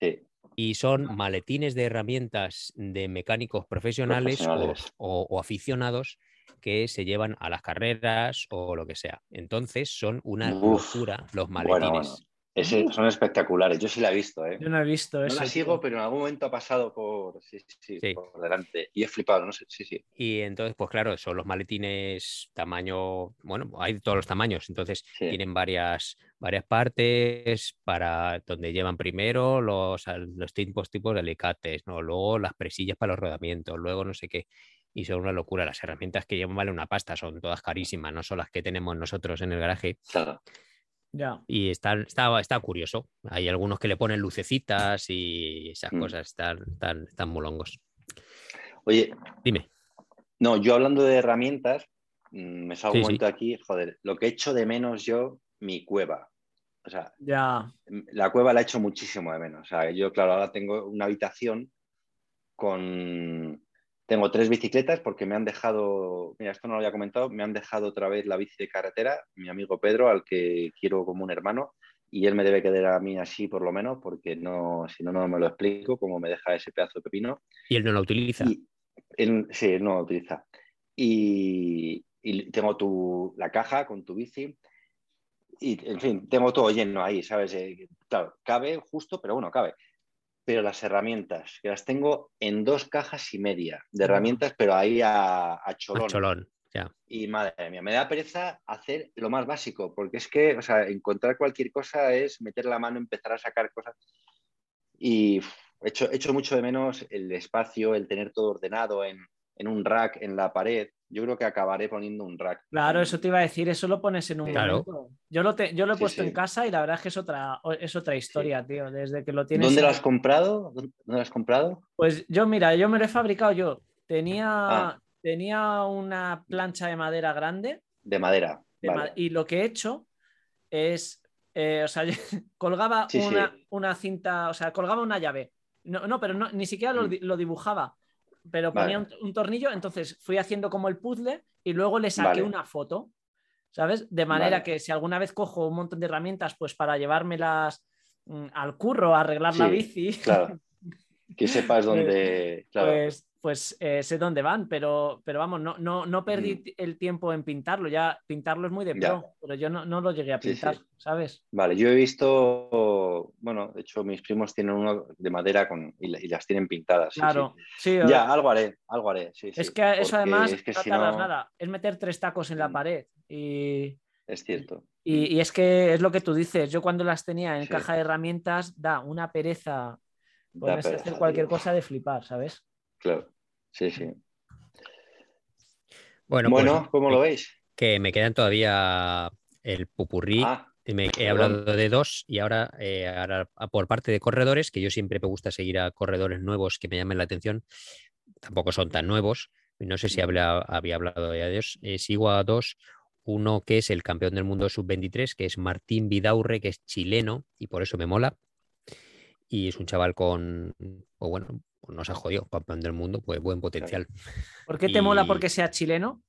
sí. y son maletines de herramientas de mecánicos profesionales, o- Profesionales. O, o aficionados que se llevan a las carreras o lo que sea. Entonces son una Uf, locura los bueno, maletines. bueno. Son espectaculares. Yo sí la he visto, ¿eh? Yo no he visto No eso. la tío. sigo, pero en algún momento ha pasado por, sí, sí, Sí. por delante. Y he flipado, no sé, sí, sí. Y entonces, pues claro, son los maletines tamaño, bueno, hay de todos los tamaños, entonces tienen varias, varias partes para donde llevan primero los, los tipos, tipos de alicates, ¿no? Luego las presillas para los rodamientos, luego no sé qué. Y son una locura. Las herramientas que llevan valen una pasta, son todas carísimas, no son las que tenemos nosotros en el garaje. Claro. Ya. Y están, está, está curioso. Hay algunos que le ponen lucecitas y esas Mm. cosas están, están, están molongos. Oye, Dime. no, yo hablando de herramientas, mm, me salgo Sí, un sí. momento aquí, joder, lo que he hecho de menos yo, mi cueva. O sea, Ya. la cueva la he hecho muchísimo de menos. O sea, yo, claro, ahora tengo una habitación con, tengo tres bicicletas porque me han dejado, mira, esto no lo había comentado, me han dejado otra vez la bici de carretera, mi amigo Pedro, al que quiero como un hermano, y él me debe quedar a mí así por lo menos, porque no, si no, no me lo explico, cómo me deja ese pedazo de pepino. ¿Y él no la utiliza? él, sí, él no la utiliza. Y, y tengo tu, la caja con tu bici, y en fin, tengo todo lleno ahí, ¿sabes? Eh, claro, cabe justo, pero bueno, cabe pero las herramientas, que las tengo en dos cajas y media de herramientas, pero ahí a, cholón. A cholón. Y madre mía, me da pereza hacer lo más básico, porque es que, o sea, encontrar cualquier cosa es meter la mano, empezar a sacar cosas. Y he hecho, hecho mucho de menos el espacio, el tener todo ordenado en, en un rack en la pared yo creo que acabaré poniendo un rack. Claro, eso te iba a decir, eso lo pones en un claro. Yo lo, yo lo he puesto en casa y la verdad es que es otra, es otra historia, tío. Desde que lo tienes. ¿Dónde lo has comprado? ¿Dónde lo has comprado? Pues yo, mira, yo me lo he fabricado yo. Tenía, ah. tenía una plancha de madera grande. De madera. y lo que he hecho es. Eh, o sea, colgaba una, cinta, o sea, colgaba una llave. No, no pero ni siquiera lo, mm. lo dibujaba pero ponía un, tornillo, entonces fui haciendo como el puzzle y luego le saqué una foto, ¿sabes? De manera que si alguna vez cojo un montón de herramientas, pues para llevármelas mm, al curro, a arreglar la bici. Claro. Que sepas dónde. Pues, pues eh, sé dónde van, pero, pero vamos, no, no, no perdí mm. el tiempo en pintarlo. Ya pintarlo es muy de pro, pero yo no, lo llegué a pintar, ¿sabes? Vale, yo he visto, bueno, de hecho mis primos tienen uno de madera con, y, las tienen pintadas. Claro, sí, ya, algo haré, algo haré. es que eso además es que no nada, es meter tres tacos en la mm. pared y... Es cierto. Y, y, es que es lo que tú dices, yo cuando las tenía en caja de herramientas da una pereza ponerse hacer cualquier cosa de flipar, ¿sabes? Claro, sí, sí. Bueno, pues, bueno ¿cómo lo veis? Que me quedan todavía el pupurrí. Ah, me, he hablado de dos y ahora, eh, ahora, por parte de corredores, que yo siempre me gusta seguir a corredores nuevos que me llamen la atención, tampoco son tan nuevos. No sé si había, había hablado de ellos. Eh, sigo a dos. Uno que es el campeón del mundo sub-23, que es Martín Vidaurre, que es chileno y por eso me mola. Y es un chaval con, o bueno, pues no se ha jodido, campeón del mundo, pues buen potencial. ¿Por qué te mola porque sea chileno?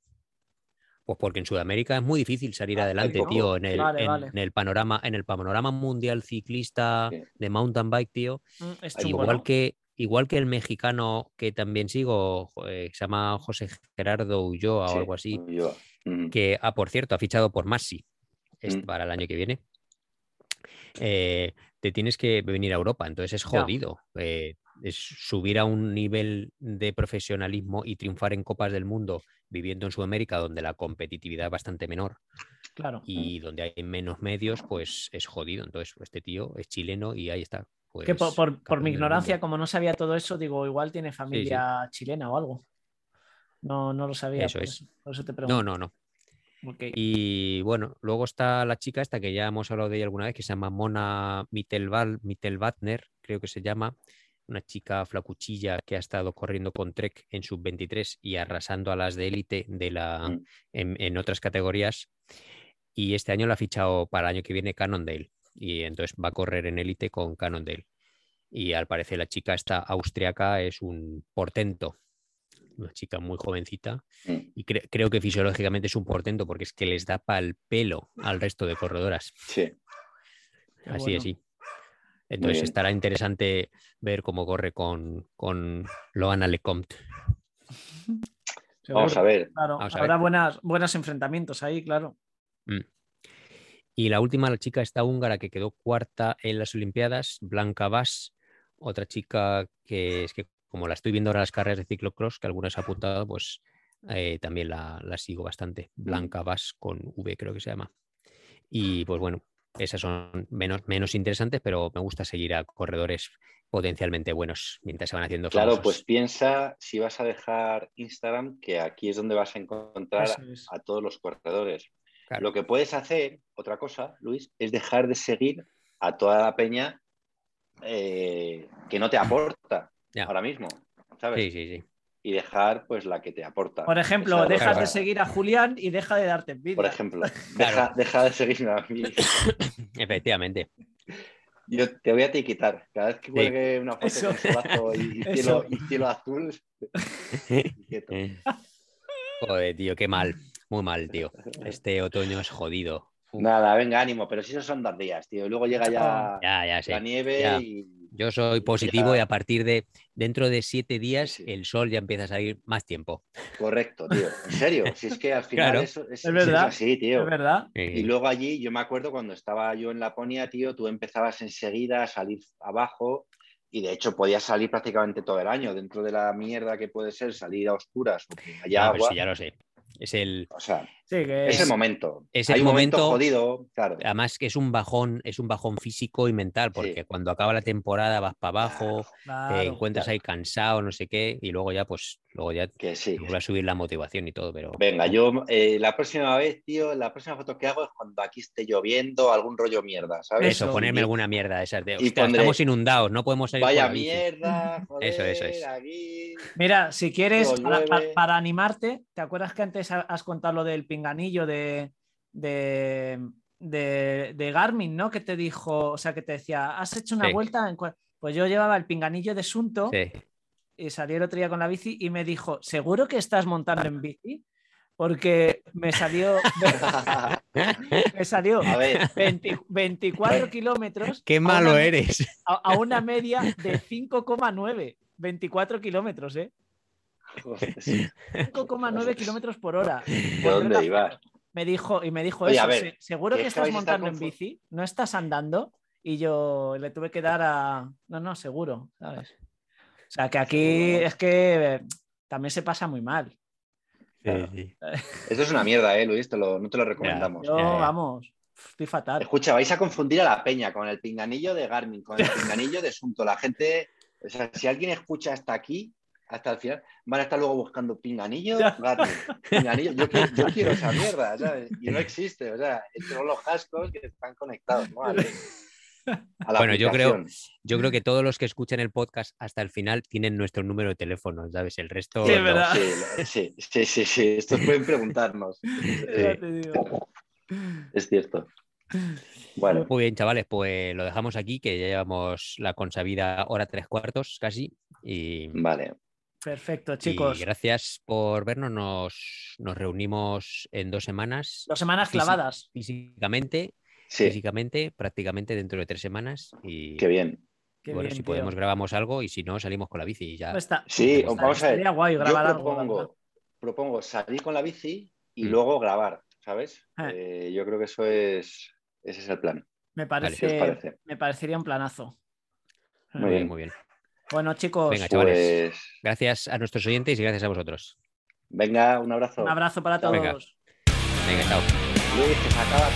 Pues porque en Sudamérica es muy difícil salir ah, adelante, tío, en el, en, el, panorama, en el panorama mundial ciclista de mountain bike, tío. Mm, igual que igual que el mexicano que también sigo, se llama José Gerardo Ulloa o algo así, que, ah, por cierto, ha fichado por Massi mm. para el año que viene. Eh, te tienes que venir a Europa, entonces es jodido. Eh, es subir a un nivel de profesionalismo y triunfar en Copas del Mundo viviendo en Sudamérica, donde la competitividad es bastante menor claro. y donde hay menos medios, pues es jodido. Entonces, este tío es chileno y ahí está. que por, pues, mi ignorancia, como no sabía todo eso, digo, igual tiene familia chilena o algo. No, no lo sabía. Eso es. Por eso te pregunto. No, no, no. Y bueno, luego está la chica esta que ya hemos hablado de ella alguna vez, que se llama Mona Mittelwatner, creo que se llama, una chica flacuchilla que ha estado corriendo con Trek en sub-23 y arrasando a las de élite de la, mm. en, otras categorías. Y este año la ha fichado para el año que viene Cannondale. Y entonces va a correr en élite con Cannondale. Y al parecer la chica esta austriaca es un portento. Una chica muy jovencita. Y creo que fisiológicamente es un portento porque es que les da pal pelo al resto de corredoras. Sí. Así es, sí. Entonces estará interesante ver cómo corre con, con Loana Lecomte. Vamos a ver. habrá Buenas, buenos enfrentamientos ahí, claro. Mm. Y la última, la chica esta húngara que quedó cuarta en las Olimpiadas, Blanca Vaz, otra chica que es que como la estoy viendo ahora las carreras de ciclocross, que algunas ha apuntado, pues eh, también la, la, sigo bastante. Blanca Vaz con V creo que se llama. Y pues bueno, esas son menos, menos interesantes, pero me gusta seguir a corredores potencialmente buenos mientras se van haciendo Claro, pues piensa si vas a dejar Instagram, que aquí es donde vas a encontrar a todos los corredores. Lo que puedes hacer, otra cosa, Luis, es dejar de seguir a toda la peña eh, que no te aporta ahora mismo. ¿sabes? Sí, sí, sí y dejar pues la que te aporta. Por ejemplo, dejas de seguir a Julián y deja de darte envidia. Por ejemplo, deja, de seguirme a mí. Efectivamente. Yo te voy a etiquetar. Cada vez que cuelgue una foto Eso. con y, y cielo, y cielo azul. Joder, tío, qué mal. Muy mal, tío. Este otoño es jodido. Uf, Nada, venga, ánimo, pero si esos son dos días, tío. Y luego llega ya Ya, ya sé. la nieve ya. y. Yo soy y positivo y a partir de dentro de siete días Sí. el sol ya empieza a salir más tiempo. Correcto, tío. En serio, si es que al final Claro. eso es, Es verdad. es así, tío. Es verdad. Y luego allí, yo me acuerdo cuando estaba yo en Laponia, tío, tú empezabas enseguida a salir abajo y de hecho podías salir prácticamente todo el año dentro de la mierda que puede ser salir a oscuras o que haya agua. sí, ya lo sé. Es el, O sea, Sí, que es, es, el momento. es Hay el un momento, momento- jodido, claro. además que es un bajón, es un bajón físico y mental, porque cuando acaba la temporada vas para abajo, te claro. encuentras claro. ahí cansado, no sé qué, y luego ya, pues, luego ya Que sí. te vuelve a subir la motivación y todo, pero Venga, yo eh, la próxima vez, tío, la próxima foto que hago es cuando aquí esté lloviendo, algún rollo mierda, ¿sabes? eso, Eso. ponerme Y- alguna mierda de esas de, y "Hostia, pondré, estamos inundados, no podemos salir Vaya la bici". mierda, joder, Eso, eso es. aquí. Mira, si quieres, para, para- animarte, ¿te acuerdas que antes ha- has contado lo del pinganillo de, de, de- de Garmin, ¿no? Que te dijo, o sea, que te decía, has hecho una Sí. vuelta. en cua-?" Pues yo llevaba el pinganillo de Sunto Sí. y salí el otro día con la bici y me dijo, ¿seguro que estás montando en bici? Porque me salió, me salió A ver, 20 24 kilómetros. Qué a malo una eres. A, a una media de 5,9. 24 kilómetros, ¿eh? Joder, sí. 5,9 kilómetros por hora. ¿de dónde ibas? Me dijo, y me dijo Oye, eso, a ver, "Se- seguro que que es que estás montando en bici, no estás andando. Y yo le tuve que dar a. No, no, seguro, ¿sabes? O sea, que aquí Seguro. es que también se pasa muy mal. Claro. Sí, sí. Esto es una mierda, ¿eh, Luis? Te lo- no te lo recomendamos. Yo, vamos, estoy fatal. Escucha, vais a confundir a la peña con el pinganillo de Garmin, con el pinganillo de Sunto. La gente, o sea, si alguien escucha hasta aquí, hasta el final, van a estar luego buscando pinganillo. Garmin, pinganillo. Yo, quiero- yo quiero esa mierda, ¿sabes? Y no existe, o sea, entre los cascos que están conectados, ¿no? Al- a la Bueno, yo creo-. Yo creo que todos los que escuchan el podcast hasta el final tienen nuestro número de teléfono, ¿sabes? El resto. Sí, no. verdad. Sí, sí, sí, sí, sí, estos pueden preguntarnos. Sí, es cierto. Bueno, Muy bien, chavales, pues lo dejamos aquí, que ya llevamos la consabida hora tres cuartos casi. Y, vale. Perfecto, y chicos. gracias por vernos. Nos, nos reunimos en dos semanas Dos semanas clavadas. físicamente, Sí, físicamente, prácticamente dentro de tres semanas. Y qué bien. Qué bueno, bien, si tío. podemos grabamos algo y si no, salimos con la bici y ya. No está- Sí, está- vamos a ver. guay Yo grabar algo, la verdad. propongo, propongo salir con la bici y Mm. luego grabar, ¿sabes? Ah. Eh, yo creo que eso es, ese es el plan. Me ¿Qué parece, parece? me parecería un planazo. Muy bien. muy bien. Bueno, chicos, Venga, chavales. Pues Gracias a nuestros oyentes y gracias a vosotros. venga, un abrazo. un abrazo para todos. Venga. Venga, chao. Luis, que se acaba.